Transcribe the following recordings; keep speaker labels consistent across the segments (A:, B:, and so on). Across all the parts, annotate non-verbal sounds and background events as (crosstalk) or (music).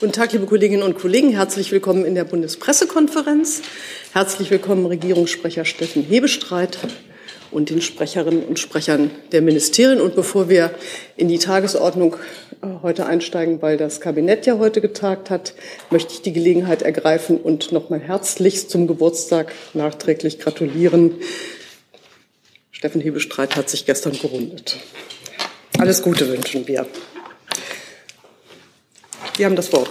A: Guten Tag, liebe Kolleginnen und Kollegen. Herzlich willkommen in der Bundespressekonferenz. Herzlich willkommen Regierungssprecher Steffen Hebestreit und den Sprecherinnen und Sprechern der Ministerien. Und bevor wir in die Tagesordnung äh, heute einsteigen, weil das Kabinett ja heute getagt hat, möchte ich die Gelegenheit ergreifen und nochmal herzlichst zum Geburtstag nachträglich gratulieren. Steffen Hebestreit hat sich gestern gerundet. Alles Gute wünschen wir. Sie haben das Wort.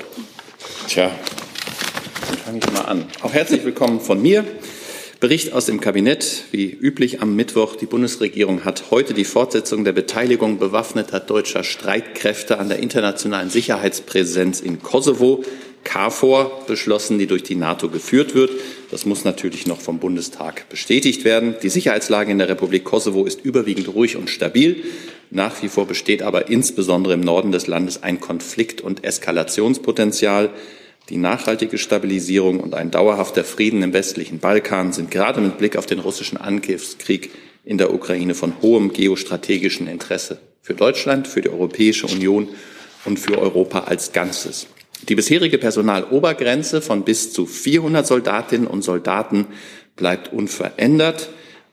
B: Tja, dann fange ich mal an. Auch herzlich willkommen von mir. Bericht aus dem Kabinett, wie üblich am Mittwoch. Die Bundesregierung hat heute die Fortsetzung der Beteiligung bewaffneter deutscher Streitkräfte an der internationalen Sicherheitspräsenz in Kosovo, KFOR, beschlossen, die durch die NATO geführt wird. Das muss natürlich noch vom Bundestag bestätigt werden. Die Sicherheitslage in der Republik Kosovo ist überwiegend ruhig und stabil. Nach wie vor besteht aber insbesondere im Norden des Landes ein Konflikt- und Eskalationspotenzial. Die nachhaltige Stabilisierung und ein dauerhafter Frieden im westlichen Balkan sind gerade mit Blick auf den russischen Angriffskrieg in der Ukraine von hohem geostrategischen Interesse für Deutschland, für die Europäische Union und für Europa als Ganzes. Die bisherige Personalobergrenze von bis zu 400 Soldatinnen und Soldaten bleibt unverändert.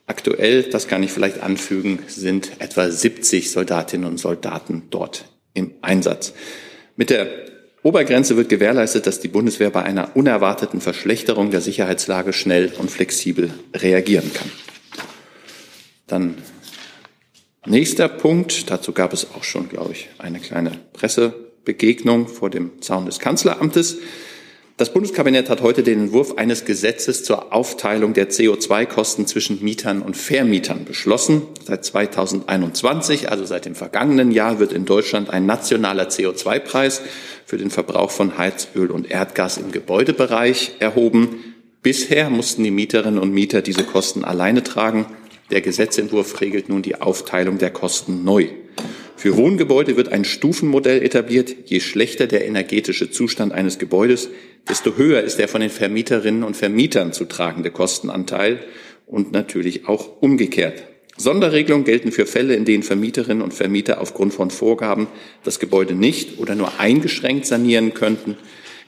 B: Aktuell, das kann ich vielleicht anfügen, sind etwa 70 Soldatinnen und Soldaten dort im Einsatz. Mit der Obergrenze wird gewährleistet, dass die Bundeswehr bei einer unerwarteten Verschlechterung der Sicherheitslage schnell und flexibel reagieren kann. Dann nächster Punkt. Dazu gab es auch schon, glaube ich, eine kleine Pressebegegnung vor dem Zaun des Kanzleramtes. Das Bundeskabinett hat heute den Entwurf eines Gesetzes zur Aufteilung der CO2-Kosten zwischen Mietern und Vermietern beschlossen. Seit 2021, also seit dem vergangenen Jahr, wird in Deutschland ein nationaler CO2-Preis für den Verbrauch von Heizöl und Erdgas im Gebäudebereich erhoben. Bisher mussten die Mieterinnen und Mieter diese Kosten alleine tragen. Der Gesetzentwurf regelt nun die Aufteilung der Kosten neu. Für Wohngebäude wird ein Stufenmodell etabliert. Je schlechter der energetische Zustand eines Gebäudes, desto höher ist der von den Vermieterinnen und Vermietern zu tragende Kostenanteil und natürlich auch umgekehrt. Sonderregelungen gelten für Fälle, in denen Vermieterinnen und Vermieter aufgrund von Vorgaben das Gebäude nicht oder nur eingeschränkt sanieren könnten,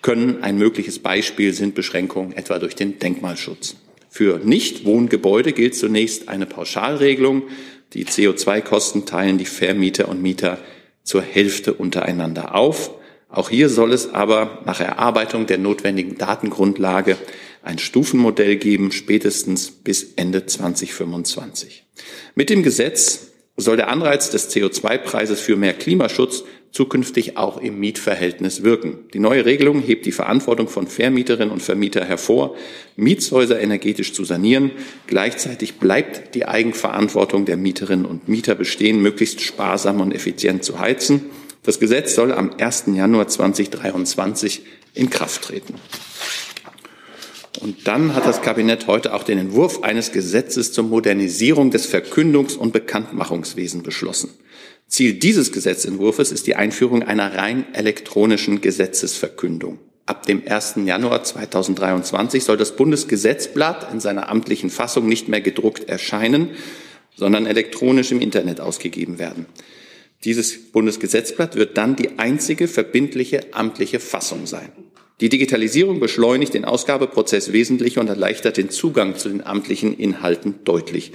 B: können. Ein mögliches Beispiel sind Beschränkungen etwa durch den Denkmalschutz. Für Nichtwohngebäude gilt zunächst eine Pauschalregelung. Die CO2-Kosten teilen die Vermieter und Mieter zur Hälfte untereinander auf. Auch hier soll es aber nach Erarbeitung der notwendigen Datengrundlage ein Stufenmodell geben, spätestens bis Ende 2025. Mit dem Gesetz soll der Anreiz des CO2-Preises für mehr Klimaschutz zukünftig auch im Mietverhältnis wirken. Die neue Regelung hebt die Verantwortung von Vermieterinnen und Vermieter hervor, Mietshäuser energetisch zu sanieren. Gleichzeitig bleibt die Eigenverantwortung der Mieterinnen und Mieter bestehen, möglichst sparsam und effizient zu heizen. Das Gesetz soll am 1. Januar 2023 in Kraft treten. Und dann hat das Kabinett heute auch den Entwurf eines Gesetzes zur Modernisierung des Verkündungs- und Bekanntmachungswesens beschlossen. Ziel dieses Gesetzentwurfs ist die Einführung einer rein elektronischen Gesetzesverkündung. Ab dem 1. Januar 2023 soll das Bundesgesetzblatt in seiner amtlichen Fassung nicht mehr gedruckt erscheinen, sondern elektronisch im Internet ausgegeben werden. Dieses Bundesgesetzblatt wird dann die einzige verbindliche amtliche Fassung sein. Die Digitalisierung beschleunigt den Ausgabeprozess wesentlich und erleichtert den Zugang zu den amtlichen Inhalten deutlich.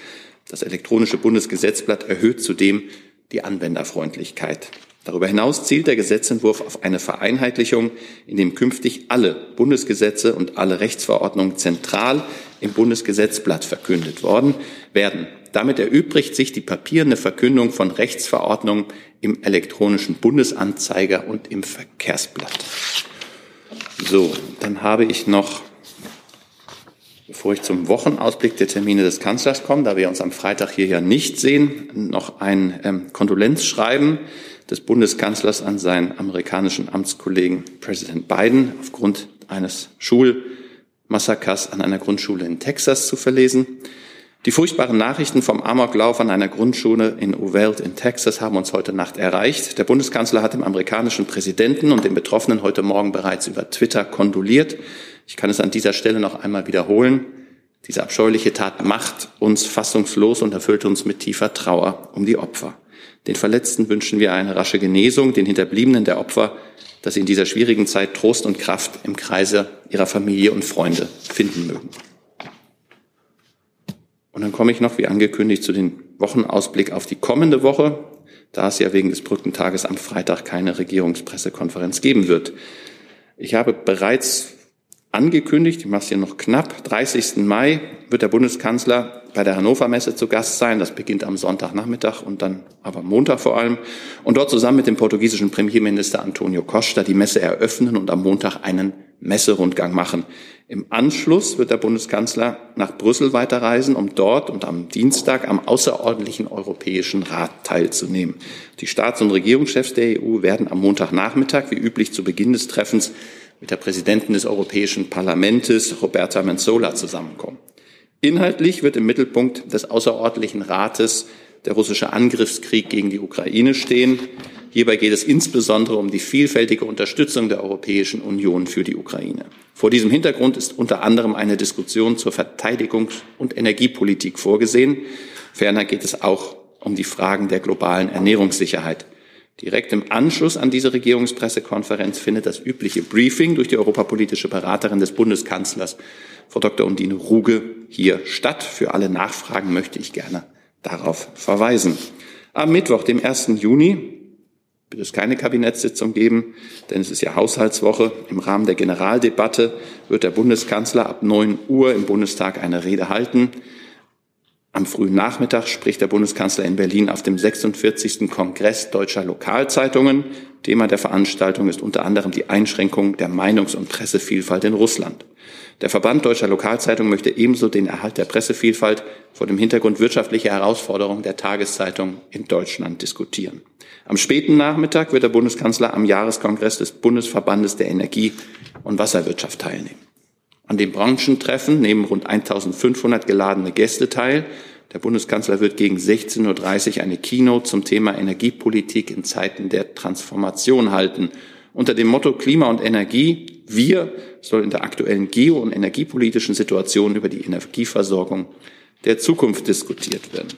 B: Das elektronische Bundesgesetzblatt erhöht zudem die Anwenderfreundlichkeit. Darüber hinaus zielt der Gesetzentwurf auf eine Vereinheitlichung, in dem künftig alle Bundesgesetze und alle Rechtsverordnungen zentral im Bundesgesetzblatt verkündet worden werden. Damit erübrigt sich die papierende Verkündung von Rechtsverordnungen im elektronischen Bundesanzeiger und im Verkehrsblatt. So, dann habe ich noch, bevor ich zum Wochenausblick der Termine des Kanzlers komme, da wir uns am Freitag hier ja nicht sehen, noch ein ähm, Kondolenzschreiben des Bundeskanzlers an seinen amerikanischen Amtskollegen Präsident Biden aufgrund eines Schulmassakers an einer Grundschule in Texas zu verlesen. Die furchtbaren Nachrichten vom Amoklauf an einer Grundschule in Uvalde in Texas haben uns heute Nacht erreicht. Der Bundeskanzler hat dem amerikanischen Präsidenten und den Betroffenen heute Morgen bereits über Twitter kondoliert. Ich kann es an dieser Stelle noch einmal wiederholen. Diese abscheuliche Tat macht uns fassungslos und erfüllt uns mit tiefer Trauer um die Opfer. Den Verletzten wünschen wir eine rasche Genesung, den Hinterbliebenen der Opfer, dass sie in dieser schwierigen Zeit Trost und Kraft im Kreise ihrer Familie und Freunde finden mögen. Und dann komme ich noch, wie angekündigt, zu den Wochenausblick auf die kommende Woche, da es ja wegen des Brückentages am Freitag keine Regierungspressekonferenz geben wird. Ich habe bereits angekündigt, ich mache es hier noch knapp, 30. Mai wird der Bundeskanzler bei der Hannover Messe zu Gast sein. Das beginnt am Sonntagnachmittag und dann aber Montag vor allem. Und dort zusammen mit dem portugiesischen Premierminister Antonio Costa die Messe eröffnen und am Montag einen Messerundgang machen. Im Anschluss wird der Bundeskanzler nach Brüssel weiterreisen, um dort und am Dienstag am außerordentlichen Europäischen Rat teilzunehmen. Die Staats- und Regierungschefs der EU werden am Montagnachmittag, wie üblich zu Beginn des Treffens, mit der Präsidentin des Europäischen Parlaments, Roberta Menzola, zusammenkommen. Inhaltlich wird im Mittelpunkt des Außerordentlichen Rates der russische Angriffskrieg gegen die Ukraine stehen. Hierbei geht es insbesondere um die vielfältige Unterstützung der Europäischen Union für die Ukraine. Vor diesem Hintergrund ist unter anderem eine Diskussion zur Verteidigungs- und Energiepolitik vorgesehen. Ferner geht es auch um die Fragen der globalen Ernährungssicherheit. Direkt im Anschluss an diese Regierungspressekonferenz findet das übliche Briefing durch die europapolitische Beraterin des Bundeskanzlers, Frau Dr. Undine Ruge, hier statt. Für alle Nachfragen möchte ich gerne darauf verweisen. Am Mittwoch, dem 1. Juni, wird es keine Kabinettssitzung geben, denn es ist ja Haushaltswoche. Im Rahmen der Generaldebatte wird der Bundeskanzler ab 9 Uhr im Bundestag eine Rede halten. Am frühen Nachmittag spricht der Bundeskanzler in Berlin auf dem 46. Kongress deutscher Lokalzeitungen. Thema der Veranstaltung ist unter anderem die Einschränkung der Meinungs- und Pressevielfalt in Russland. Der Verband deutscher Lokalzeitungen möchte ebenso den Erhalt der Pressevielfalt vor dem Hintergrund wirtschaftlicher Herausforderungen der Tageszeitung in Deutschland diskutieren. Am späten Nachmittag wird der Bundeskanzler am Jahreskongress des Bundesverbandes der Energie- und Wasserwirtschaft teilnehmen. An dem Branchentreffen nehmen rund 1500 geladene Gäste teil. Der Bundeskanzler wird gegen 16.30 Uhr eine Keynote zum Thema Energiepolitik in Zeiten der Transformation halten. Unter dem Motto Klima und Energie, wir soll in der aktuellen geo- und energiepolitischen Situation über die Energieversorgung der Zukunft diskutiert werden.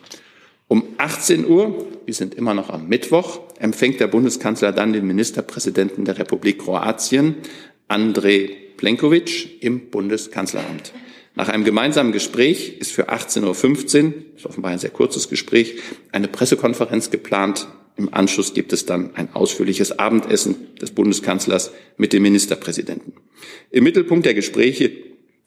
B: Um 18 Uhr, wir sind immer noch am Mittwoch, empfängt der Bundeskanzler dann den Ministerpräsidenten der Republik Kroatien, Andrej Plenković im Bundeskanzleramt. Nach einem gemeinsamen Gespräch ist für 18.15 Uhr, ist offenbar ein sehr kurzes Gespräch, eine Pressekonferenz geplant. Im Anschluss gibt es dann ein ausführliches Abendessen des Bundeskanzlers mit dem Ministerpräsidenten. Im Mittelpunkt der Gespräche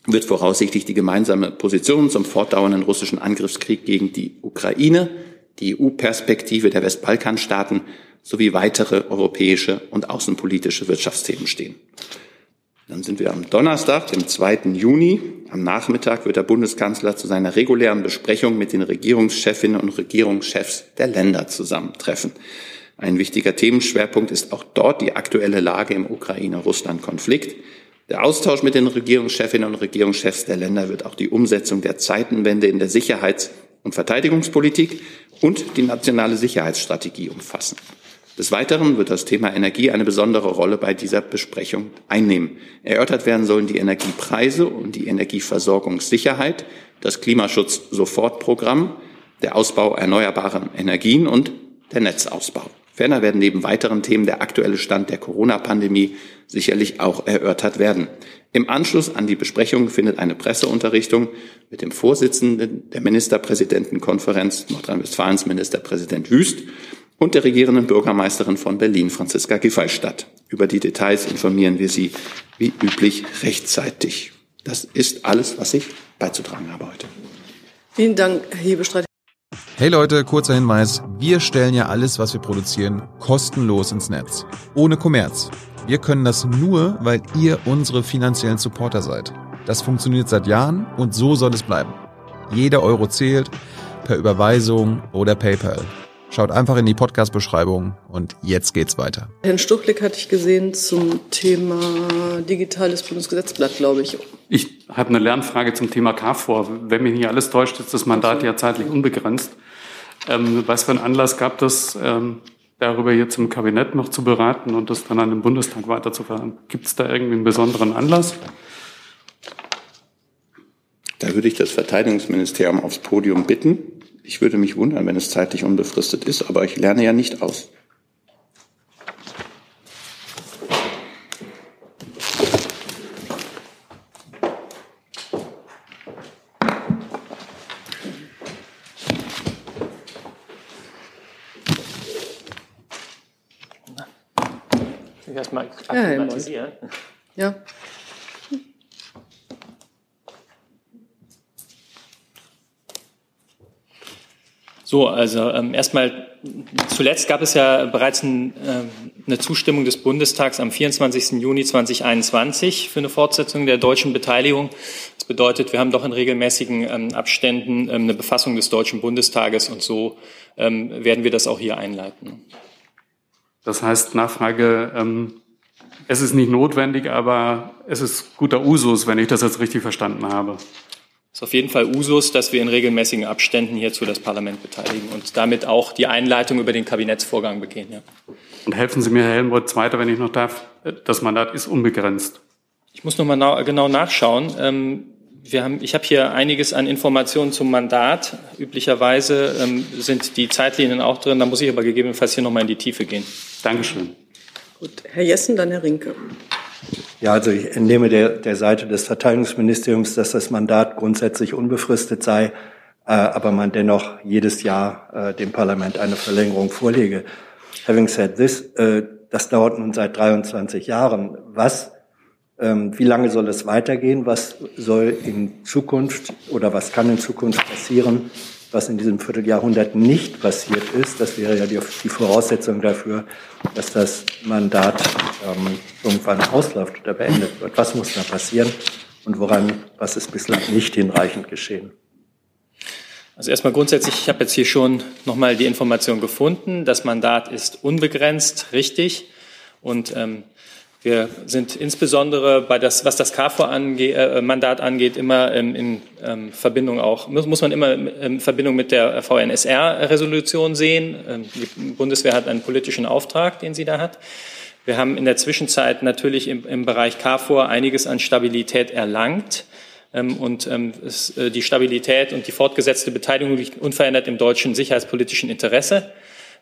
B: wird voraussichtlich die gemeinsame Position zum fortdauernden russischen Angriffskrieg gegen die Ukraine, die EU-Perspektive der Westbalkanstaaten sowie weitere europäische und außenpolitische Wirtschaftsthemen stehen. Dann sind wir am Donnerstag, dem 2. Juni. Am Nachmittag wird der Bundeskanzler zu seiner regulären Besprechung mit den Regierungschefinnen und Regierungschefs der Länder zusammentreffen. Ein wichtiger Themenschwerpunkt ist auch dort die aktuelle Lage im Ukraine-Russland-Konflikt. Der Austausch mit den Regierungschefinnen und Regierungschefs der Länder wird auch die Umsetzung der Zeitenwende in der Sicherheits- und Verteidigungspolitik und die nationale Sicherheitsstrategie umfassen. Des Weiteren wird das Thema Energie eine besondere Rolle bei dieser Besprechung einnehmen. Erörtert werden sollen die Energiepreise und die Energieversorgungssicherheit, das Klimaschutz-Sofortprogramm, der Ausbau erneuerbarer Energien und der Netzausbau. Ferner werden neben weiteren Themen der aktuelle Stand der Corona-Pandemie sicherlich auch erörtert werden. Im Anschluss an die Besprechung findet eine Presseunterrichtung mit dem Vorsitzenden der Ministerpräsidentenkonferenz Nordrhein-Westfalens Ministerpräsident Wüst und der regierenden Bürgermeisterin von Berlin, Franziska Giffey, statt. Über die Details informieren wir Sie wie üblich rechtzeitig. Das ist alles, was ich beizutragen habe heute.
A: Vielen Dank, Herr Hebestreit.
C: Hey Leute, kurzer Hinweis. Wir stellen ja alles, was wir produzieren, kostenlos ins Netz. Ohne Kommerz. Wir können das nur, weil ihr unsere finanziellen Supporter seid. Das funktioniert seit Jahren und so soll es bleiben. Jeder Euro zählt, per Überweisung oder PayPal. Schaut einfach in die Podcast-Beschreibung und jetzt geht's weiter.
A: Herrn Stuchlik hatte ich gesehen zum Thema digitales Bundesgesetzblatt, glaube ich.
D: Ich habe eine Lernfrage zum Thema KFOR. Wenn mich nicht alles täuscht, ist das Mandat ja zeitlich unbegrenzt. Ähm, was für einen Anlass gab das, ähm, darüber jetzt im Kabinett noch zu beraten und das dann an den Bundestag weiterzufahren? Gibt es da irgendwie einen besonderen Anlass?
B: Da würde ich das Verteidigungsministerium aufs Podium bitten. Ich würde mich wundern, wenn es zeitlich unbefristet ist, aber ich lerne ja nicht aus.
A: Erstmal akklimatisieren. Ja.
E: So, also ähm, erstmal, zuletzt gab es ja bereits ein, äh, eine Zustimmung des Bundestags am 24. Juni 2021 für eine Fortsetzung der deutschen Beteiligung. Das bedeutet, wir haben doch in regelmäßigen ähm, Abständen ähm, eine Befassung des Deutschen Bundestages und so ähm, werden wir das auch hier einleiten.
D: Das heißt, Nachfrage, ähm, es ist nicht notwendig, aber es ist guter Usus, wenn ich das jetzt richtig verstanden habe.
E: Es ist auf jeden Fall Usus, dass wir in regelmäßigen Abständen hierzu das Parlament beteiligen und damit auch die Einleitung über den Kabinettsvorgang begehen. Ja.
D: Und helfen Sie mir, Herr Helmut, weiter, wenn ich noch darf. Das Mandat ist unbegrenzt.
E: Ich muss noch mal genau nachschauen. Ähm, wir haben, ich habe hier einiges an Informationen zum Mandat. Üblicherweise ähm, sind die Zeitlinien auch drin. Da muss ich aber gegebenenfalls hier noch mal in die Tiefe gehen.
D: Dankeschön.
A: Gut, Herr Jessen, dann Herr Rinke.
F: Ja, also ich entnehme der, der Seite des Verteidigungsministeriums, dass das Mandat grundsätzlich unbefristet sei, äh, aber man dennoch jedes Jahr äh, dem Parlament eine Verlängerung vorlege. Having said this, äh, das dauert nun seit 23 Jahren. Was, ähm, wie lange soll es weitergehen? Was soll in Zukunft oder was kann in Zukunft passieren, was in diesem Vierteljahrhundert nicht passiert ist. Das wäre ja die, die Voraussetzung dafür, dass das Mandat ähm, irgendwann ausläuft oder beendet wird. Was muss da passieren und woran, was ist bislang nicht hinreichend geschehen?
E: Also erstmal grundsätzlich, ich habe jetzt hier schon nochmal die Information gefunden. Das Mandat ist unbegrenzt, richtig. Und ähm, wir sind insbesondere bei das, was das KFOR-Mandat angeht, immer in, in ähm, Verbindung auch, muss, man immer in Verbindung mit der VNSR-Resolution sehen. Ähm, die Bundeswehr hat einen politischen Auftrag, den sie da hat. Wir haben in der Zwischenzeit natürlich im, im Bereich KFOR einiges an Stabilität erlangt. Ähm, und äh, die Stabilität und die fortgesetzte Beteiligung liegt unverändert im deutschen sicherheitspolitischen Interesse.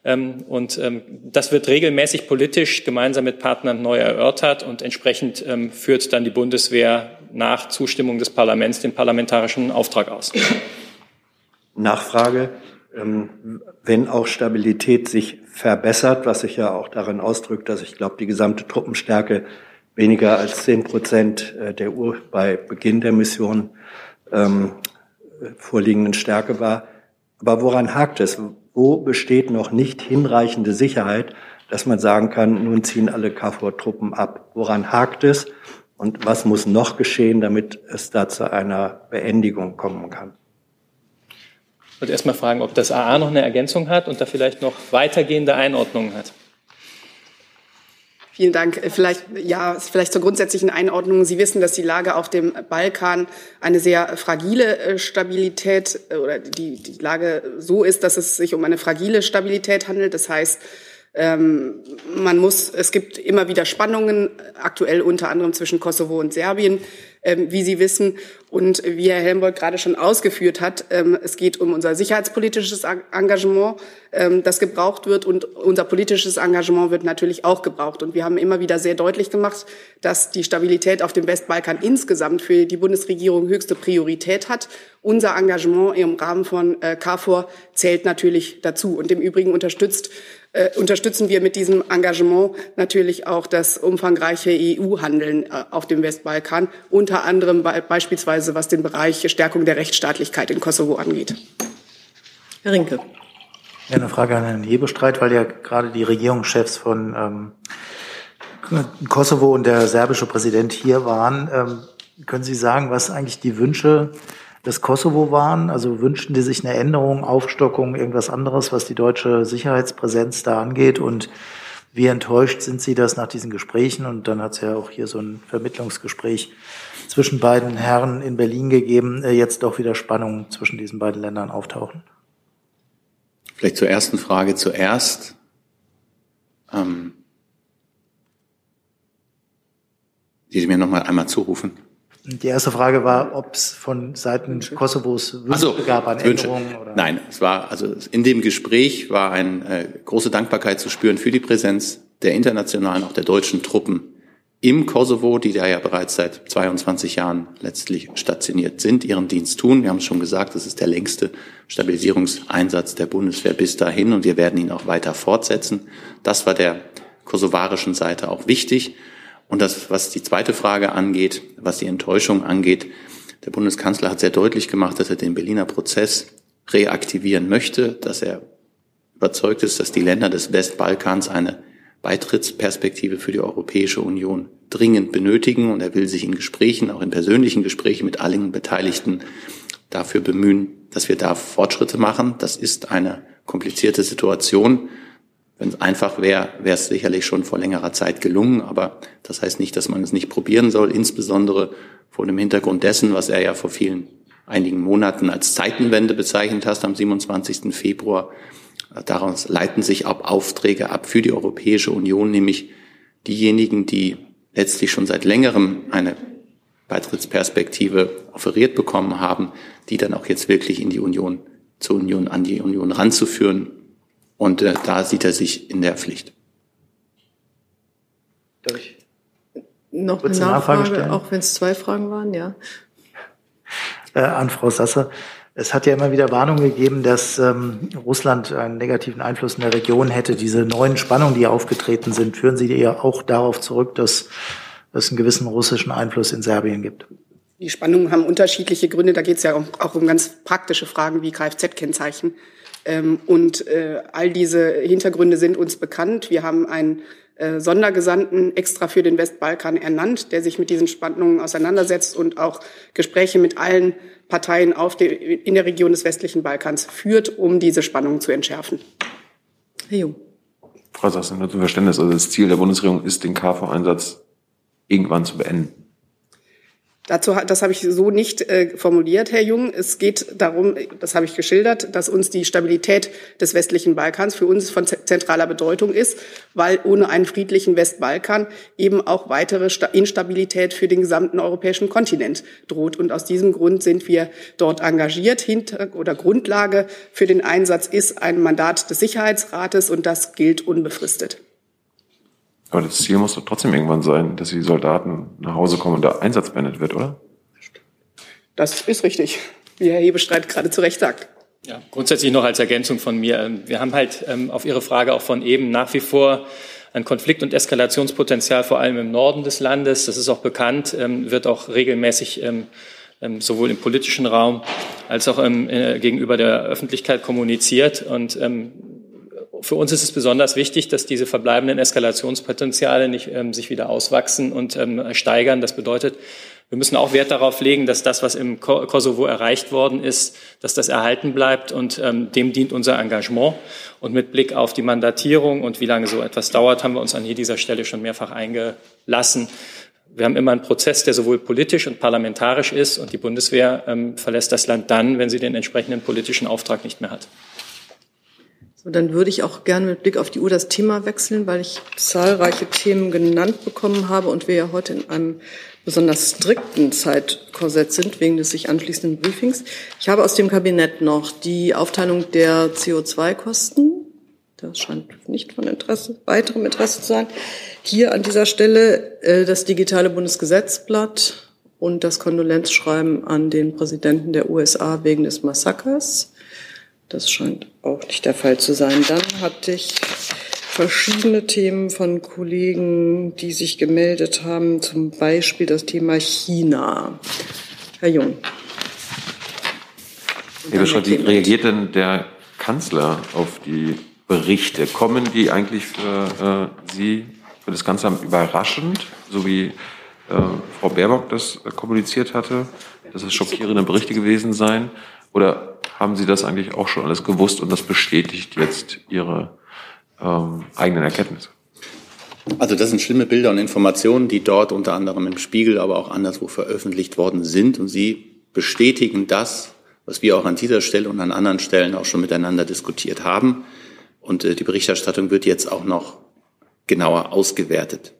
E: Ähm, und ähm, das wird regelmäßig politisch gemeinsam mit Partnern neu erörtert und entsprechend ähm, führt dann die Bundeswehr nach Zustimmung des Parlaments den parlamentarischen Auftrag aus.
F: Nachfrage. Wenn auch Stabilität sich verbessert, was sich ja auch darin ausdrückt, dass ich glaube, die gesamte Truppenstärke weniger als zehn Prozent äh, der Uhr bei Beginn der Mission ähm, vorliegenden Stärke war. Aber woran hakt es? Wo besteht noch nicht hinreichende Sicherheit, dass man sagen kann, nun ziehen alle KFOR-Truppen ab. Woran hakt es und was muss noch geschehen, damit es da zu einer Beendigung kommen kann?
E: Ich würde erst mal fragen, ob das AA noch eine Ergänzung hat und da vielleicht noch weitergehende Einordnungen hat.
G: Vielen Dank. Äh, vielleicht, ja, vielleicht zur grundsätzlichen Einordnung. Sie wissen, dass die Lage auf dem Balkan eine sehr fragile äh, Stabilität äh, oder die, die Lage so ist, dass es sich um eine fragile Stabilität handelt. Das heißt, ähm, man muss, es gibt immer wieder Spannungen, aktuell unter anderem zwischen Kosovo und Serbien, ähm, wie Sie wissen. Und wie Herr Helmbold gerade schon ausgeführt hat, ähm, es geht um unser sicherheitspolitisches Engagement, das gebraucht wird. Und unser politisches Engagement wird natürlich auch gebraucht. Und wir haben immer wieder sehr deutlich gemacht, dass die Stabilität auf dem Westbalkan insgesamt für die Bundesregierung höchste Priorität hat. Unser Engagement im Rahmen von äh, KFOR zählt natürlich dazu. Und im Übrigen unterstützt äh, unterstützen wir mit diesem Engagement natürlich auch das umfangreiche EU-Handeln äh, auf dem Westbalkan, unter anderem be beispielsweise was den Bereich Stärkung der Rechtsstaatlichkeit in Kosovo angeht.
A: Herr Rinke.
H: Ja, eine Frage an Herrn Hebestreit, weil ja gerade die Regierungschefs von ähm, Kosovo und der serbische Präsident hier waren. Ähm, können Sie sagen, was eigentlich die Wünsche des Kosovo waren? Also wünschten die sich eine Änderung, Aufstockung, irgendwas anderes, was die deutsche Sicherheitspräsenz da angeht? Und wie enttäuscht sind Sie das nach diesen Gesprächen? Und dann hat es ja auch hier so ein Vermittlungsgespräch zwischen beiden Herren in Berlin gegeben, äh, jetzt doch wieder Spannungen zwischen diesen beiden Ländern auftauchen.
B: Vielleicht zur ersten Frage zuerst. Ähm, die Sie mir noch mal einmal zurufen.
H: Die erste Frage war, ob es von Seiten Kosovos Wünsche so, gab an Änderungen.
B: Oder? Nein, es war also in dem Gespräch war eine äh, große Dankbarkeit zu spüren für die Präsenz der internationalen, auch der deutschen Truppen im Kosovo, die da ja bereits seit 22 Jahren letztlich stationiert sind, ihren Dienst tun. Wir haben es schon gesagt, es ist der längste Stabilisierungseinsatz der Bundeswehr bis dahin und wir werden ihn auch weiter fortsetzen. Das war der kosovarischen Seite auch wichtig. Und das, was die zweite Frage angeht, was die Enttäuschung angeht, der Bundeskanzler hat sehr deutlich gemacht, dass er den Berliner Prozess reaktivieren möchte, dass er überzeugt ist, dass die Länder des Westbalkans eine Beitrittsperspektive für die Europäische Union dringend benötigen. Und er will sich in Gesprächen, auch in persönlichen Gesprächen mit allen Beteiligten dafür bemühen, dass wir da Fortschritte machen. Das ist eine komplizierte Situation. Wenn es einfach wäre, wäre es sicherlich schon vor längerer Zeit gelungen. Aber das heißt nicht, dass man es nicht probieren soll, insbesondere vor dem Hintergrund dessen, was er ja vor vielen einigen Monaten als Zeitenwende bezeichnet hat, am 27. Februar Daraus leiten sich ab Aufträge ab für die Europäische Union, nämlich diejenigen, die letztlich schon seit längerem eine Beitrittsperspektive offeriert bekommen haben, die dann auch jetzt wirklich in die Union, zur Union, an die Union ranzuführen. Und äh, da sieht er sich in der Pflicht.
A: Darf ich noch eine Nachfrage, Nachfrage auch wenn es zwei Fragen waren, ja.
H: Äh, an Frau Sasser. Es hat ja immer wieder Warnungen gegeben, dass ähm, Russland einen negativen Einfluss in der Region hätte. Diese neuen Spannungen, die aufgetreten sind, führen Sie ja auch darauf zurück, dass es einen gewissen russischen Einfluss in Serbien gibt.
G: Die Spannungen haben unterschiedliche Gründe. Da geht es ja auch um ganz praktische Fragen wie Kfz-Kennzeichen. Ähm, und äh, all diese Hintergründe sind uns bekannt. Wir haben äh, Sondergesandten extra für den Westbalkan ernannt, der sich mit diesen Spannungen auseinandersetzt und auch Gespräche mit allen Parteien auf die, in der Region des westlichen Balkans führt, um diese Spannungen zu entschärfen.
I: Herr Jung. Frau Sassen, nur zum Verständnis, also das Ziel der Bundesregierung ist, den KV-Einsatz irgendwann zu beenden.
G: Dazu, das habe ich so nicht äh, formuliert, Herr Jung. Es geht darum, das habe ich geschildert, dass uns die Stabilität des westlichen Balkans für uns von zentraler Bedeutung ist, weil ohne einen friedlichen Westbalkan eben auch weitere Instabilität für den gesamten europäischen Kontinent droht. Und aus diesem Grund sind wir dort engagiert. Hinter oder Grundlage für den Einsatz ist ein Mandat des Sicherheitsrates und das gilt unbefristet.
I: Aber das Ziel muss doch trotzdem irgendwann sein, dass die Soldaten nach Hause kommen und der Einsatz beendet wird, oder?
G: Das ist richtig, wie Herr Hebestreit gerade zu Recht sagt.
E: Ja, grundsätzlich noch als Ergänzung von mir. Ähm, wir haben halt ähm, auf Ihre Frage auch von eben nach wie vor ein Konflikt- und Eskalationspotenzial, vor allem im Norden des Landes. Das ist auch bekannt, ähm, wird auch regelmäßig sowohl im politischen Raum als auch äh, gegenüber der Öffentlichkeit kommuniziert. Und für uns ist es besonders wichtig, dass diese verbleibenden Eskalationspotenziale nicht ähm, sich wieder auswachsen und ähm, steigern. Das bedeutet, wir müssen auch Wert darauf legen, dass das, was im Kosovo erreicht worden ist, dass das erhalten bleibt und ähm, dem dient unser Engagement. Und mit Blick auf die Mandatierung und wie lange so etwas dauert, haben wir uns an dieser Stelle schon mehrfach eingelassen. Wir haben immer einen Prozess, der sowohl politisch und parlamentarisch ist und die Bundeswehr ähm, verlässt das Land dann, wenn sie den entsprechenden politischen Auftrag nicht mehr hat.
A: So, dann würde ich auch gerne mit Blick auf die Uhr das Thema wechseln, weil ich zahlreiche Themen genannt bekommen habe und wir ja heute in einem besonders strikten Zeitkorsett sind wegen des sich anschließenden Briefings. Ich habe aus dem Kabinett noch die Aufteilung der CO2-Kosten. Das scheint nicht von Interesse, weiterem Interesse zu sein. Hier an dieser Stelle äh, das digitale Bundesgesetzblatt und das Kondolenzschreiben an den Präsidenten der USA wegen des Massakers. Das scheint auch nicht der Fall zu sein. Dann hatte ich verschiedene Themen von Kollegen, die sich gemeldet haben, zum Beispiel das Thema China. Herr Jung.
I: Herr Beschott, wie reagiert denn der Kanzler auf die Berichte? Kommen die eigentlich für äh, Sie, für das Kanzleramt überraschend, so wie äh, Frau Baerbock das kommuniziert hatte, dass es schockierende Berichte gewesen seien? Oder haben Sie das eigentlich auch schon alles gewusst und das bestätigt jetzt Ihre ähm, eigenen Erkenntnisse?
B: Also das sind schlimme Bilder und Informationen, die dort unter anderem im Spiegel, aber auch anderswo veröffentlicht worden sind. Und sie bestätigen das, was wir auch an dieser Stelle und an anderen Stellen auch schon miteinander diskutiert haben. Und äh, die Berichterstattung wird jetzt auch noch genauer ausgewertet.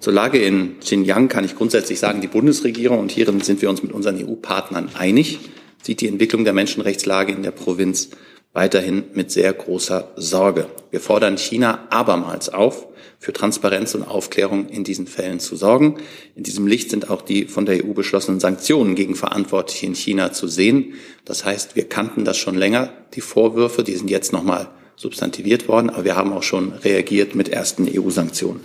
B: Zur Lage in Xinjiang kann ich grundsätzlich sagen, die Bundesregierung, und hierin sind wir uns mit unseren EU-Partnern einig, sieht die Entwicklung der Menschenrechtslage in der Provinz weiterhin mit sehr großer Sorge. Wir fordern China abermals auf, für Transparenz und Aufklärung in diesen Fällen zu sorgen. In diesem Licht sind auch die von der EU beschlossenen Sanktionen gegen Verantwortliche in China zu sehen. Das heißt, wir kannten das schon länger, die Vorwürfe, die sind jetzt nochmal substantiviert worden, aber wir haben auch schon reagiert mit ersten EU-Sanktionen.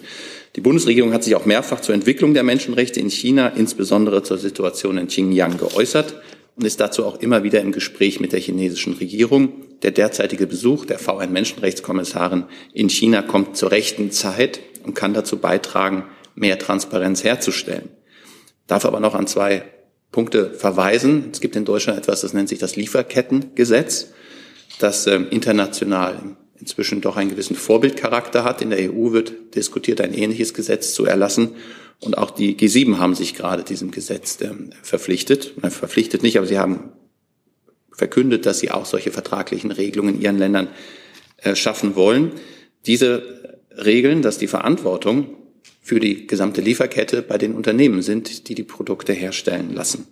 B: Die Bundesregierung hat sich auch mehrfach zur Entwicklung der Menschenrechte in China, insbesondere zur Situation in Xinjiang, geäußert und ist dazu auch immer wieder im Gespräch mit der chinesischen Regierung. Der derzeitige Besuch der VN-Menschenrechtskommissarin in China kommt zur rechten Zeit und kann dazu beitragen, mehr Transparenz herzustellen. Darf aber noch an zwei Punkte verweisen. Es gibt in Deutschland etwas, das nennt sich das Lieferkettengesetz, das äh, international inzwischen doch einen gewissen Vorbildcharakter hat. In der EU wird diskutiert, ein ähnliches Gesetz zu erlassen. Und auch die G7 haben sich gerade diesem Gesetz ähm, verpflichtet. Verpflichtet nicht, aber sie haben verkündet, dass sie auch solche vertraglichen Regelungen in ihren Ländern äh, schaffen wollen. Diese Regeln, dass die Verantwortung für die gesamte Lieferkette bei den Unternehmen sind, die die Produkte herstellen lassen.